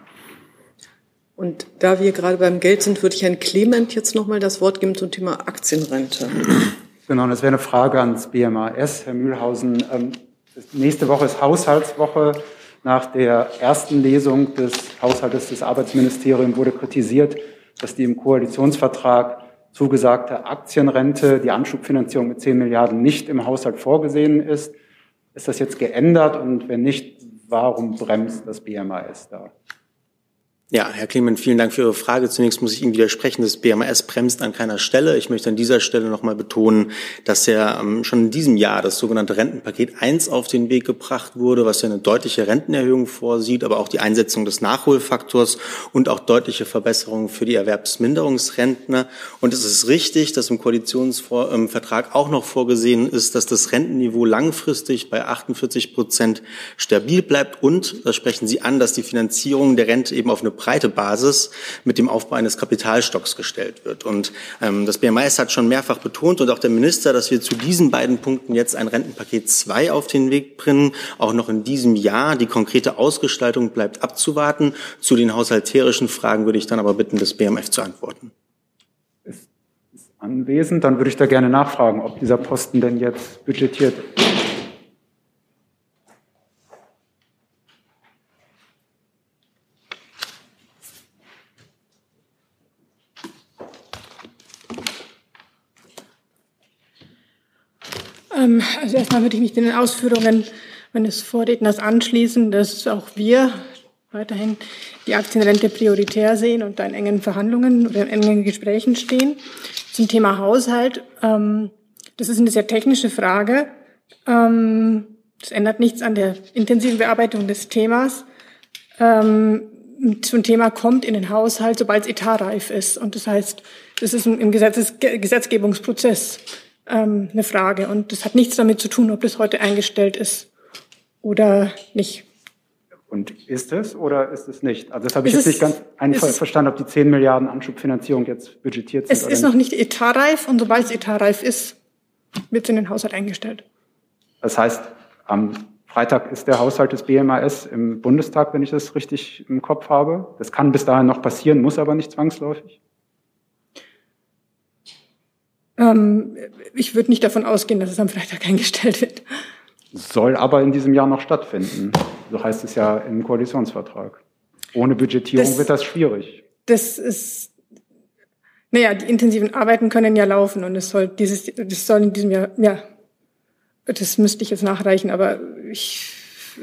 A: Und da wir gerade beim Geld sind, würde ich Herrn Clement jetzt noch mal das Wort geben zum Thema Aktienrente.
J: Genau, das wäre eine Frage ans BMAS. Herr Mühlhausen, ähm, nächste Woche ist Haushaltswoche. Nach der ersten Lesung des Haushaltes des Arbeitsministeriums wurde kritisiert, dass die im Koalitionsvertrag zugesagte Aktienrente, die Anschubfinanzierung mit 10 Milliarden nicht im Haushalt vorgesehen ist. Ist das jetzt geändert und wenn nicht, warum bremst das BMAS da?
M: Ja, Herr Clement, vielen Dank für Ihre Frage. Zunächst muss ich Ihnen widersprechen, das BMS bremst an keiner Stelle. Ich möchte an dieser Stelle nochmal betonen, dass ja ähm, schon in diesem Jahr das sogenannte Rentenpaket 1 auf den Weg gebracht wurde, was ja eine deutliche Rentenerhöhung vorsieht, aber auch die Einsetzung des Nachholfaktors und auch deutliche Verbesserungen für die Erwerbsminderungsrentner. Und es ist richtig, dass im Koalitionsvertrag auch noch vorgesehen ist, dass das Rentenniveau langfristig bei 48 Prozent stabil bleibt und, das sprechen Sie an, dass die Finanzierung der Rente eben auf eine breite Basis mit dem Aufbau eines Kapitalstocks gestellt wird. Und ähm, das BMAS hat schon mehrfach betont und auch der Minister, dass wir zu diesen beiden Punkten jetzt ein Rentenpaket 2 auf den Weg bringen, auch noch in diesem Jahr. Die konkrete Ausgestaltung bleibt abzuwarten. Zu den haushalterischen Fragen würde ich dann aber bitten, das BMF zu antworten.
J: Anwesend, dann würde ich da gerne nachfragen, ob dieser Posten denn jetzt budgetiert
O: also erstmal würde ich mich den Ausführungen meines Vorredners anschließen, dass auch wir weiterhin die Aktienrente prioritär sehen und da in engen Verhandlungen oder in engen Gesprächen stehen. Zum Thema Haushalt, ähm, das ist eine sehr technische Frage. Ähm, das ändert nichts an der intensiven Bearbeitung des Themas. zum Thema kommt in den Haushalt, sobald es etatreif ist. Und das heißt, das ist im Gesetzes Gesetzgebungsprozess ähm, eine Frage. Und das hat nichts damit zu tun, ob das heute eingestellt ist oder nicht.
J: Und ist es oder ist es nicht? Also das habe ich ist jetzt nicht ganz einfach verstanden, ob die 10 Milliarden Anschubfinanzierung jetzt budgetiert sind.
O: Es ist noch nicht etatreif und sobald es etatreif ist, wird es in den Haushalt eingestellt.
J: Das heißt, am Freitag ist der Haushalt des BMAS im Bundestag, wenn ich das richtig im Kopf habe. Das kann bis dahin noch passieren, muss aber nicht zwangsläufig.
O: Ähm, ich würde nicht davon ausgehen, dass es am Freitag (laughs) eingestellt wird.
J: Soll aber in diesem Jahr noch stattfinden. So heißt es ja im Koalitionsvertrag. Ohne Budgetierung das, wird das schwierig.
O: Das ist, naja, die intensiven Arbeiten können ja laufen und es soll dieses, das soll in diesem Jahr, ja, das müsste ich jetzt nachreichen, aber ich,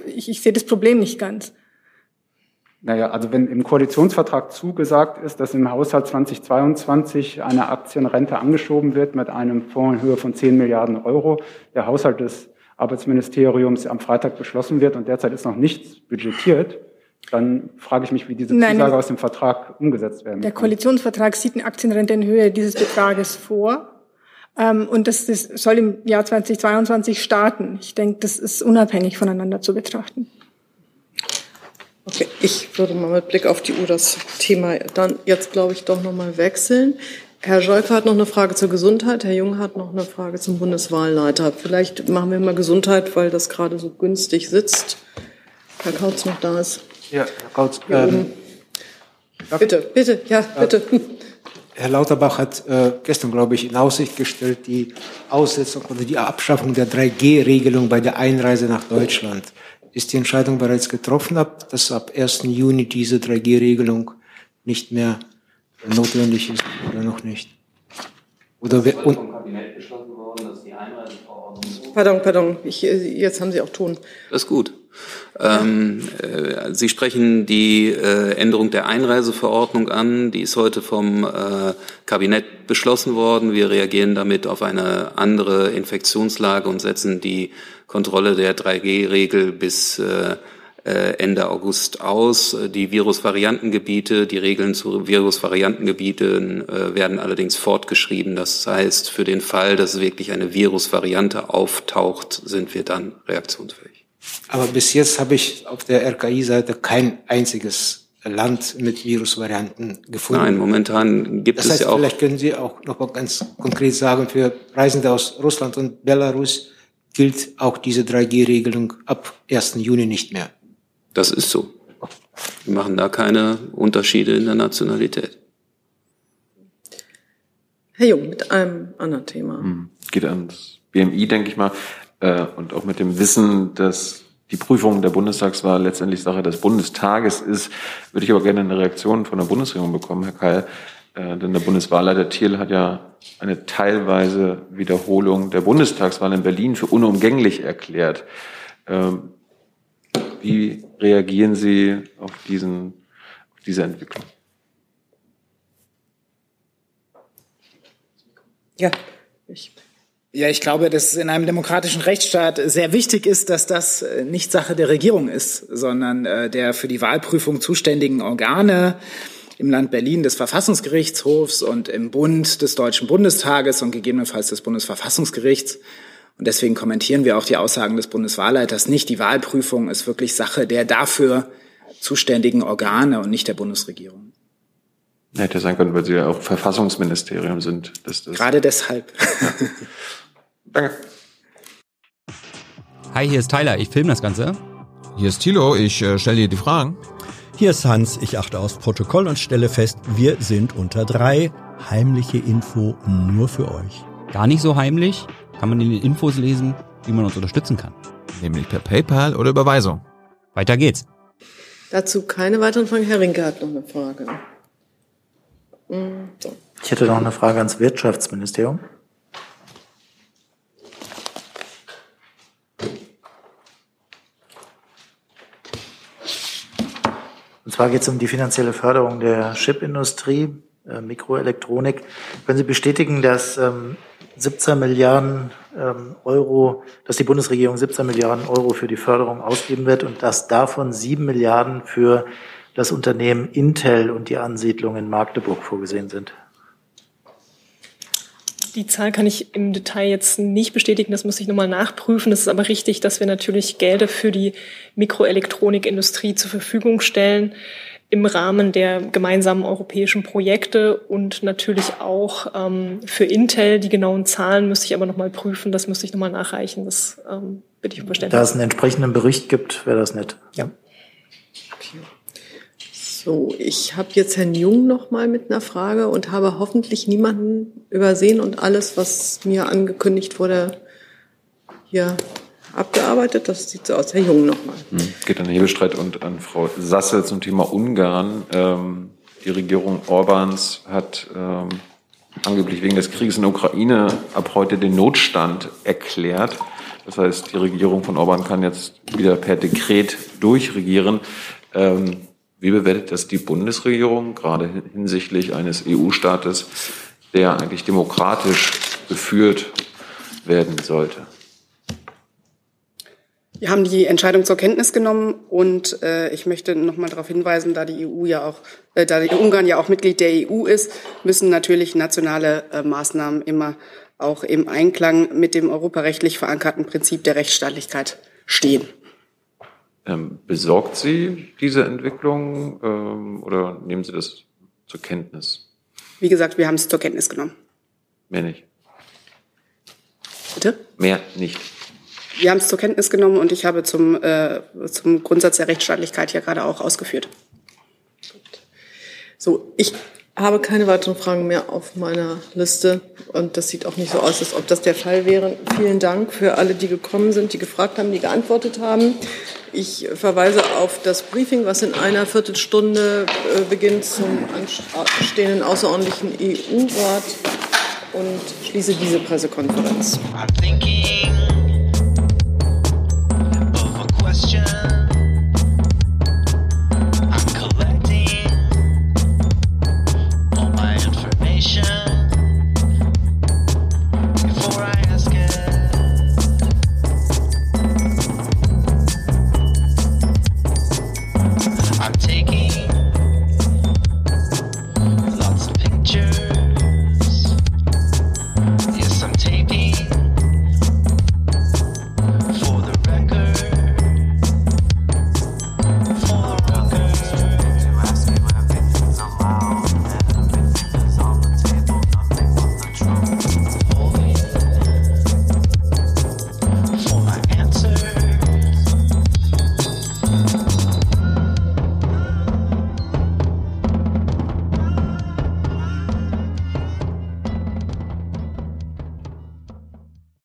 O: ich, ich sehe das Problem nicht ganz.
J: Naja, also wenn im Koalitionsvertrag zugesagt ist, dass im Haushalt 2022 eine Aktienrente angeschoben wird mit einem Fonds in Höhe von 10 Milliarden Euro, der Haushalt des Arbeitsministeriums am Freitag beschlossen wird und derzeit ist noch nichts budgetiert, dann frage ich mich, wie diese Zusage Nein, aus dem Vertrag umgesetzt werden
O: Der kann. Koalitionsvertrag sieht eine Aktienrente in Höhe dieses Betrages vor. Ähm, und das, das soll im Jahr 2022 starten. Ich denke, das ist unabhängig voneinander zu betrachten.
A: Okay, ich würde mal mit Blick auf die Uhr das Thema dann jetzt, glaube ich, doch nochmal wechseln. Herr Scholke hat noch eine Frage zur Gesundheit, Herr Jung hat noch eine Frage zum Bundeswahlleiter. Vielleicht machen wir mal Gesundheit, weil das gerade so günstig sitzt. Herr Kautz noch da ist.
K: Ja, Herr Kautz. Ähm,
A: bitte, bitte, ja, bitte.
K: Herr Lauterbach hat äh, gestern, glaube ich, in Aussicht gestellt, die Aussetzung oder die Abschaffung der 3G-Regelung bei der Einreise nach Deutschland. Ist die Entscheidung bereits getroffen, dass ab 1. Juni diese 3G-Regelung nicht mehr notwendig ist oder noch nicht?
A: Oder wer, und, Pardon, pardon, ich, jetzt haben Sie auch Ton.
N: Das ist gut. Ähm, äh, Sie sprechen die äh, Änderung der Einreiseverordnung an. Die ist heute vom äh, Kabinett beschlossen worden. Wir reagieren damit auf eine andere Infektionslage und setzen die Kontrolle der 3G-Regel bis äh, äh, Ende August aus. Die Virusvariantengebiete, die Regeln zu Virusvariantengebieten äh, werden allerdings fortgeschrieben. Das heißt, für den Fall, dass wirklich eine Virusvariante auftaucht, sind wir dann reaktionsfähig.
K: Aber bis jetzt habe ich auf der RKI-Seite kein einziges Land mit Virusvarianten gefunden.
N: Nein, momentan gibt
K: das heißt,
N: es ja auch.
K: Vielleicht können Sie auch noch mal ganz konkret sagen, für Reisende aus Russland und Belarus gilt auch diese 3G-Regelung ab 1. Juni nicht mehr.
N: Das ist so. Wir machen da keine Unterschiede in der Nationalität.
A: Herr Jung, mit einem anderen Thema. Hm,
I: geht ans BMI, denke ich mal, äh, und auch mit dem Wissen, dass die Prüfung der Bundestagswahl letztendlich Sache des Bundestages ist, würde ich aber gerne eine Reaktion von der Bundesregierung bekommen, Herr Keil. Äh, denn der Bundeswahlleiter Thiel hat ja eine teilweise Wiederholung der Bundestagswahl in Berlin für unumgänglich erklärt. Ähm, wie reagieren Sie auf, diesen, auf diese Entwicklung?
P: Ja, ich. Ja, ich glaube, dass es in einem demokratischen Rechtsstaat sehr wichtig ist, dass das äh, nicht Sache der Regierung ist, sondern äh, der für die Wahlprüfung zuständigen Organe im Land Berlin des Verfassungsgerichtshofs und im Bund des Deutschen Bundestages und gegebenenfalls des Bundesverfassungsgerichts. Und deswegen kommentieren wir auch die Aussagen des Bundeswahlleiters nicht. Die Wahlprüfung ist wirklich Sache der dafür zuständigen Organe und nicht der Bundesregierung.
I: Hätte sein können, weil Sie ja auch Verfassungsministerium sind.
P: Das, das Gerade deshalb. Ja. (laughs)
I: Danke.
Q: Hi, hier ist Tyler. Ich filme das Ganze.
C: Hier ist Thilo. Ich äh, stelle dir die Fragen.
R: Hier ist Hans. Ich achte aufs Protokoll und stelle fest, wir sind unter drei. Heimliche Info nur für euch.
Q: Gar nicht so heimlich kann man in den Infos lesen, wie man uns unterstützen kann.
C: Nämlich per PayPal oder Überweisung.
Q: Weiter geht's.
A: Dazu keine weiteren Fragen. Herr Rinke hat noch eine Frage.
H: So. Ich hätte noch eine Frage ans Wirtschaftsministerium. Und zwar geht es um die finanzielle Förderung der Chipindustrie, äh, Mikroelektronik. Können Sie bestätigen, dass ähm, 17 Milliarden ähm, Euro, dass die Bundesregierung 17 Milliarden Euro für die Förderung ausgeben wird und dass davon 7 Milliarden für das Unternehmen Intel und die Ansiedlung in Magdeburg vorgesehen sind.
S: Die Zahl kann ich im Detail jetzt nicht bestätigen, das muss ich nochmal nachprüfen. Es ist aber richtig, dass wir natürlich Gelder für die Mikroelektronikindustrie zur Verfügung stellen im Rahmen der gemeinsamen europäischen Projekte und natürlich auch ähm, für Intel. Die genauen Zahlen müsste ich aber nochmal prüfen, das müsste ich nochmal nachreichen. Das ähm, bitte ich um Verständnis.
H: Da es einen entsprechenden Bericht gibt, wäre das nett.
A: Ja. So, ich habe jetzt Herrn Jung noch mal mit einer Frage und habe hoffentlich niemanden übersehen und alles, was mir angekündigt wurde, hier abgearbeitet. Das sieht so aus. Herr Jung nochmal.
I: Hm. Geht an den Hebestreit und an Frau Sasse zum Thema Ungarn. Ähm, die Regierung Orbans hat ähm, angeblich wegen des Krieges in der Ukraine ab heute den Notstand erklärt. Das heißt, die Regierung von Orban kann jetzt wieder per Dekret durchregieren. Ähm, Wie bewertet das die Bundesregierung, gerade hinsichtlich eines EU-Staates, der eigentlich demokratisch geführt werden sollte?
G: Wir haben die Entscheidung zur Kenntnis genommen und äh, ich möchte noch mal darauf hinweisen, da die EU ja auch, äh, da Ungarn ja auch Mitglied der EU ist, müssen natürlich nationale äh, Maßnahmen immer auch im Einklang mit dem europarechtlich verankerten Prinzip der Rechtsstaatlichkeit stehen.
I: Ähm, besorgt Sie diese Entwicklung ähm, oder nehmen Sie das zur Kenntnis?
G: Wie gesagt, wir haben es zur Kenntnis genommen.
I: Mehr nicht.
G: Bitte?
I: Mehr nicht.
G: Wir haben es zur Kenntnis genommen und ich habe zum, äh, zum Grundsatz der Rechtsstaatlichkeit ja gerade auch ausgeführt.
A: So, ich habe keine weiteren Fragen mehr auf meiner Liste und das sieht auch nicht so aus, als ob das der Fall wäre. Vielen Dank für alle, die gekommen sind, die gefragt haben, die geantwortet haben. Ich verweise auf das Briefing, was in einer Viertelstunde äh, beginnt zum anstehenden außerordentlichen EU-Rat und schließe diese Pressekonferenz.